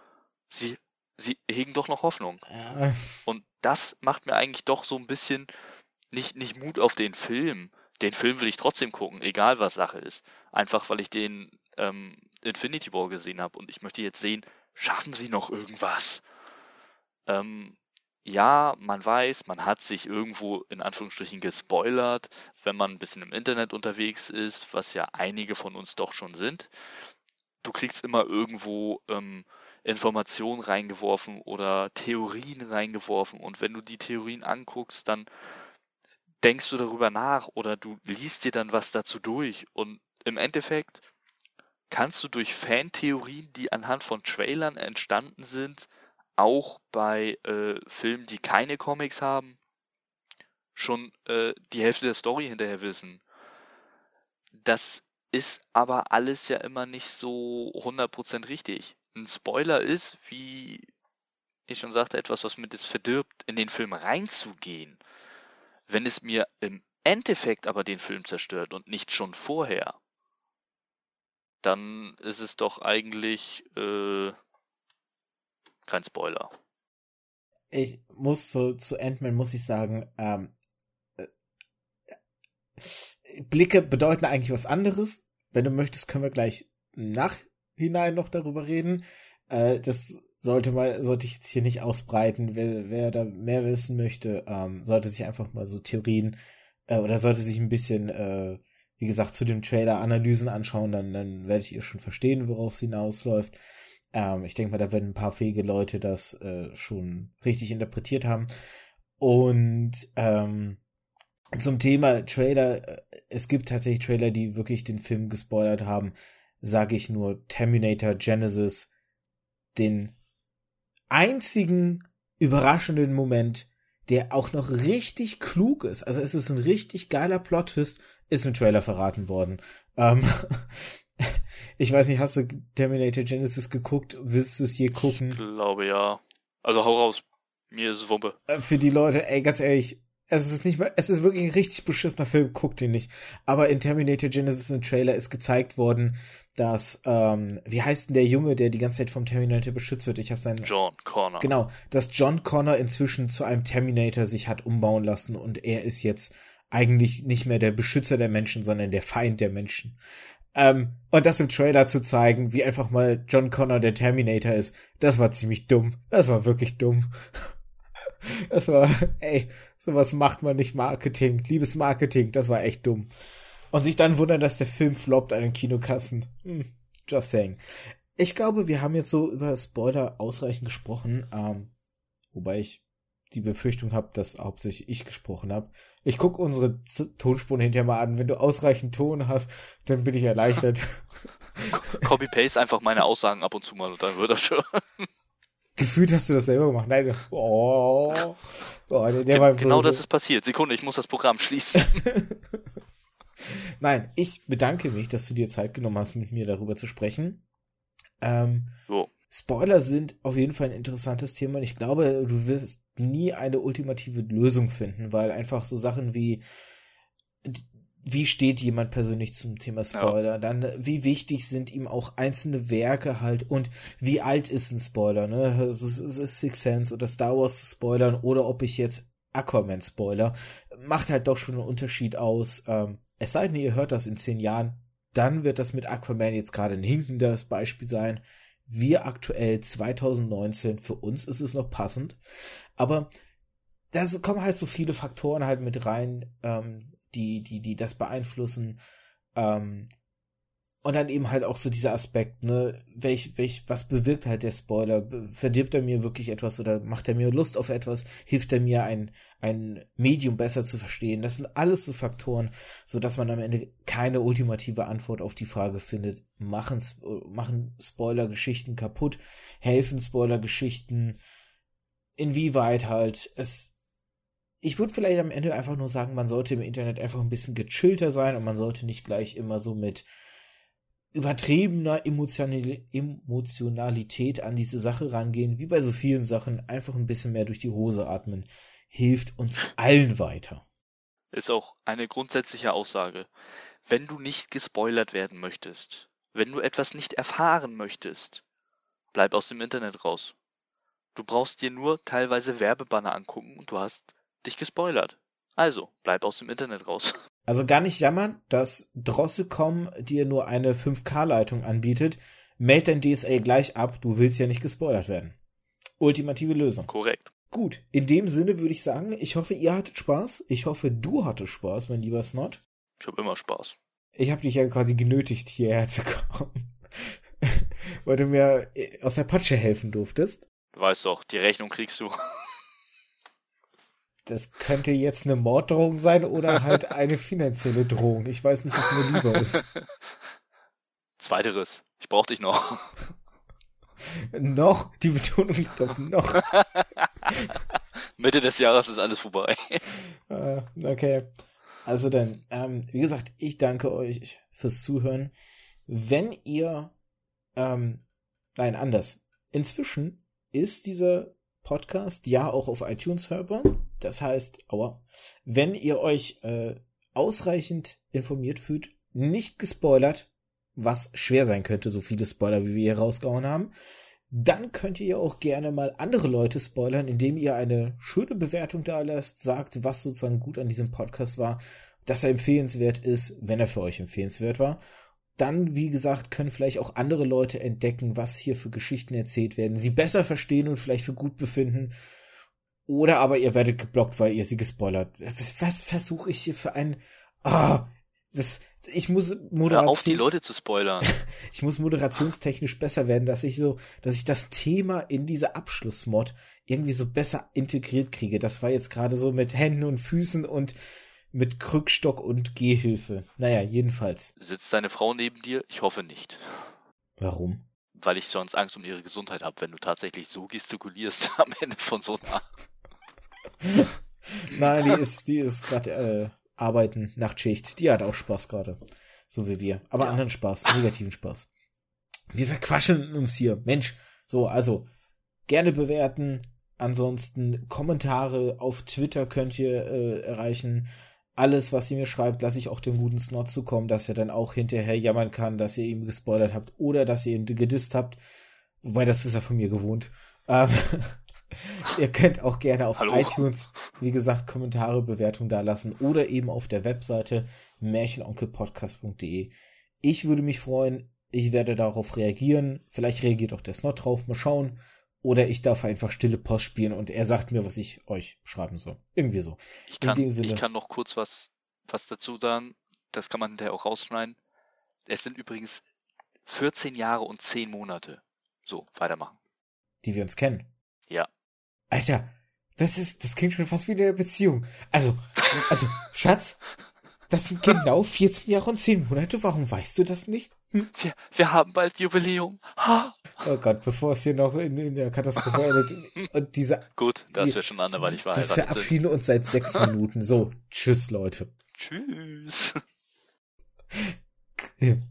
Speaker 2: sie, sie hegen doch noch Hoffnung.
Speaker 1: Ja,
Speaker 2: Und das macht mir eigentlich doch so ein bisschen nicht, nicht Mut auf den Film. Den Film will ich trotzdem gucken, egal was Sache ist. Einfach weil ich den ähm, Infinity War gesehen habe und ich möchte jetzt sehen, schaffen sie noch irgendwas? Ähm, ja, man weiß, man hat sich irgendwo in Anführungsstrichen gespoilert, wenn man ein bisschen im Internet unterwegs ist, was ja einige von uns doch schon sind. Du kriegst immer irgendwo ähm, Informationen reingeworfen oder Theorien reingeworfen und wenn du die Theorien anguckst, dann denkst du darüber nach oder du liest dir dann was dazu durch und im Endeffekt kannst du durch Fantheorien, die anhand von Trailern entstanden sind, auch bei äh, Filmen, die keine Comics haben, schon äh, die Hälfte der Story hinterher wissen. Das ist aber alles ja immer nicht so 100% richtig. Ein Spoiler ist, wie ich schon sagte, etwas, was mir das verdirbt, in den Film reinzugehen. Wenn es mir im Endeffekt aber den Film zerstört und nicht schon vorher, dann ist es doch eigentlich äh, kein Spoiler.
Speaker 1: Ich muss so zu Ant-Man muss ich sagen, ähm, äh, Blicke bedeuten eigentlich was anderes. Wenn du möchtest, können wir gleich nachhinein noch darüber reden. Äh, das sollte mal, sollte ich jetzt hier nicht ausbreiten. Wer, wer da mehr wissen möchte, ähm, sollte sich einfach mal so Theorien äh, oder sollte sich ein bisschen, äh, wie gesagt, zu dem Trailer Analysen anschauen, dann, dann werdet ihr schon verstehen, worauf es hinausläuft. Ähm, ich denke mal, da werden ein paar fähige Leute das äh, schon richtig interpretiert haben. Und ähm, zum Thema Trailer, äh, es gibt tatsächlich Trailer, die wirklich den Film gespoilert haben, sage ich nur Terminator Genesis, den einzigen überraschenden Moment, der auch noch richtig klug ist. Also es ist ein richtig geiler Plot-Twist, ist im Trailer verraten worden. Ähm, [laughs] ich weiß nicht, hast du Terminator Genesis geguckt? Willst du es je gucken?
Speaker 2: Ich glaube ja. Also hau raus. Mir ist es Wumpe.
Speaker 1: Äh, für die Leute, ey, ganz ehrlich, es ist nicht mehr, es ist wirklich ein richtig beschissener Film, guckt ihn nicht. Aber in Terminator Genesis im Trailer ist gezeigt worden, dass, ähm, wie heißt denn der Junge, der die ganze Zeit vom Terminator beschützt wird? Ich habe seinen.
Speaker 2: John Connor.
Speaker 1: Genau, dass John Connor inzwischen zu einem Terminator sich hat umbauen lassen und er ist jetzt eigentlich nicht mehr der Beschützer der Menschen, sondern der Feind der Menschen. Ähm, und das im Trailer zu zeigen, wie einfach mal John Connor der Terminator ist, das war ziemlich dumm. Das war wirklich dumm. [laughs] Das war, ey, sowas macht man nicht Marketing. Liebes Marketing, das war echt dumm. Und sich dann wundern, dass der Film floppt an den Kinokassen. Hm, just saying. Ich glaube, wir haben jetzt so über Spoiler ausreichend gesprochen, ähm, wobei ich die Befürchtung habe, dass hauptsächlich ich gesprochen habe. Ich gucke unsere Z Tonspuren hinterher mal an. Wenn du ausreichend Ton hast, dann bin ich erleichtert. [laughs]
Speaker 2: Copy-paste einfach meine Aussagen ab und zu mal und dann wird das schon. [laughs]
Speaker 1: Gefühlt hast du das selber gemacht. Nein, oh,
Speaker 2: oh der, der war genau das ist passiert. Sekunde, ich muss das Programm schließen. [laughs]
Speaker 1: Nein, ich bedanke mich, dass du dir Zeit genommen hast, mit mir darüber zu sprechen. Ähm, so. Spoiler sind auf jeden Fall ein interessantes Thema und ich glaube, du wirst nie eine ultimative Lösung finden, weil einfach so Sachen wie wie steht jemand persönlich zum Thema Spoiler? Ja. Dann, wie wichtig sind ihm auch einzelne Werke halt und wie alt ist ein Spoiler, ne? Es ist, es ist Six Sense oder Star Wars spoilern oder ob ich jetzt Aquaman spoiler, macht halt doch schon einen Unterschied aus. Ähm, es sei denn, ihr hört das in zehn Jahren, dann wird das mit Aquaman jetzt gerade ein hinkendes Beispiel sein. Wir aktuell 2019, für uns ist es noch passend, aber da kommen halt so viele Faktoren halt mit rein, ähm, die, die, die das beeinflussen. Ähm, und dann eben halt auch so dieser Aspekt, ne, welch, welch, was bewirkt halt der Spoiler? Verdirbt er mir wirklich etwas oder macht er mir Lust auf etwas? Hilft er mir ein, ein Medium besser zu verstehen? Das sind alles so Faktoren, so dass man am Ende keine ultimative Antwort auf die Frage findet, machen, machen Spoiler-Geschichten kaputt? Helfen Spoiler-Geschichten? Inwieweit halt es ich würde vielleicht am Ende einfach nur sagen, man sollte im Internet einfach ein bisschen gechillter sein und man sollte nicht gleich immer so mit übertriebener Emotionalität an diese Sache rangehen, wie bei so vielen Sachen, einfach ein bisschen mehr durch die Hose atmen, hilft uns allen weiter.
Speaker 2: Ist auch eine grundsätzliche Aussage. Wenn du nicht gespoilert werden möchtest, wenn du etwas nicht erfahren möchtest, bleib aus dem Internet raus. Du brauchst dir nur teilweise Werbebanner angucken und du hast dich gespoilert. Also, bleib aus dem Internet raus. [laughs]
Speaker 1: Also gar nicht jammern, dass Drosselcom dir nur eine 5K-Leitung anbietet. Meld dein DSA gleich ab, du willst ja nicht gespoilert werden. Ultimative Lösung.
Speaker 2: Korrekt.
Speaker 1: Gut, in dem Sinne würde ich sagen, ich hoffe, ihr hattet Spaß. Ich hoffe, du hattest Spaß, mein lieber Snot.
Speaker 2: Ich habe immer Spaß.
Speaker 1: Ich habe dich ja quasi genötigt, hierher zu kommen. [laughs] Weil du mir aus der Patsche helfen durftest.
Speaker 2: Du weißt doch, die Rechnung kriegst du [laughs]
Speaker 1: das könnte jetzt eine Morddrohung sein oder halt [laughs] eine finanzielle Drohung. Ich weiß nicht, was mir lieber ist. [laughs]
Speaker 2: Zweiteres. Ich brauch dich noch. [laughs]
Speaker 1: noch? Die Betonung liegt auf noch.
Speaker 2: Mitte des Jahres ist alles vorbei.
Speaker 1: Uh, okay. Also dann, ähm, wie gesagt, ich danke euch fürs Zuhören. Wenn ihr, ähm, nein, anders. Inzwischen ist dieser Podcast, ja auch auf iTunes hörbar. Das heißt, aua, wenn ihr euch äh, ausreichend informiert fühlt, nicht gespoilert, was schwer sein könnte, so viele Spoiler, wie wir hier rausgehauen haben, dann könnt ihr auch gerne mal andere Leute spoilern, indem ihr eine schöne Bewertung da lasst, sagt, was sozusagen gut an diesem Podcast war, dass er empfehlenswert ist, wenn er für euch empfehlenswert war. Dann, wie gesagt, können vielleicht auch andere Leute entdecken, was hier für Geschichten erzählt werden, sie besser verstehen und vielleicht für gut befinden. Oder aber ihr werdet geblockt, weil ihr sie gespoilert. Was versuche ich hier für ein. Ah, das, ich muss
Speaker 2: Moderation, auf die Leute zu spoilern. [laughs]
Speaker 1: ich muss moderationstechnisch besser werden, dass ich so, dass ich das Thema in diese Abschlussmod irgendwie so besser integriert kriege. Das war jetzt gerade so mit Händen und Füßen und mit Krückstock und Gehhilfe. Naja, jedenfalls.
Speaker 2: Sitzt deine Frau neben dir? Ich hoffe nicht.
Speaker 1: Warum?
Speaker 2: Weil ich sonst Angst um ihre Gesundheit habe, wenn du tatsächlich so gestikulierst [laughs] am Ende von so einer.
Speaker 1: Nein, die ist, die ist gerade äh, arbeiten, Nachtschicht. Die hat auch Spaß gerade. So wie wir. Aber ja. anderen Spaß, negativen Spaß. Wir verquaschen uns hier. Mensch, so, also gerne bewerten. Ansonsten Kommentare auf Twitter könnt ihr äh, erreichen. Alles, was ihr mir schreibt, lasse ich auch dem guten Snot zukommen, dass er dann auch hinterher jammern kann, dass ihr ihm gespoilert habt oder dass ihr ihn gedisst habt. Wobei, das ist er von mir gewohnt. Ähm, [laughs] Ihr könnt auch gerne auf Hallo. iTunes, wie gesagt, Kommentare, Bewertungen da lassen oder eben auf der Webseite märchenonkelpodcast.de. Ich würde mich freuen, ich werde darauf reagieren. Vielleicht reagiert auch der Snot drauf, mal schauen. Oder ich darf einfach stille Post spielen und er sagt mir, was ich euch schreiben soll. Irgendwie so.
Speaker 2: Ich kann, ich kann noch kurz was, was dazu sagen. Das kann man hinterher auch rausschneiden. Es sind übrigens 14 Jahre und 10 Monate. So, weitermachen.
Speaker 1: Die wir uns kennen.
Speaker 2: Ja.
Speaker 1: Alter, das ist, das klingt schon fast wie eine Beziehung. Also, also, Schatz, das sind genau 14 Jahre und 10 Monate. Warum weißt du das nicht?
Speaker 2: Hm? Wir, wir haben bald Jubiläum. Ha.
Speaker 1: Oh Gott, bevor es hier noch in, in der Katastrophe endet. [laughs] Und dieser.
Speaker 2: Gut, dass wir schon anderweitig verheiratet
Speaker 1: wir verabschieden sind. uns seit sechs Minuten. So, tschüss, Leute.
Speaker 2: Tschüss.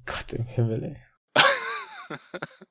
Speaker 1: Gott im Himmel, ey. [laughs]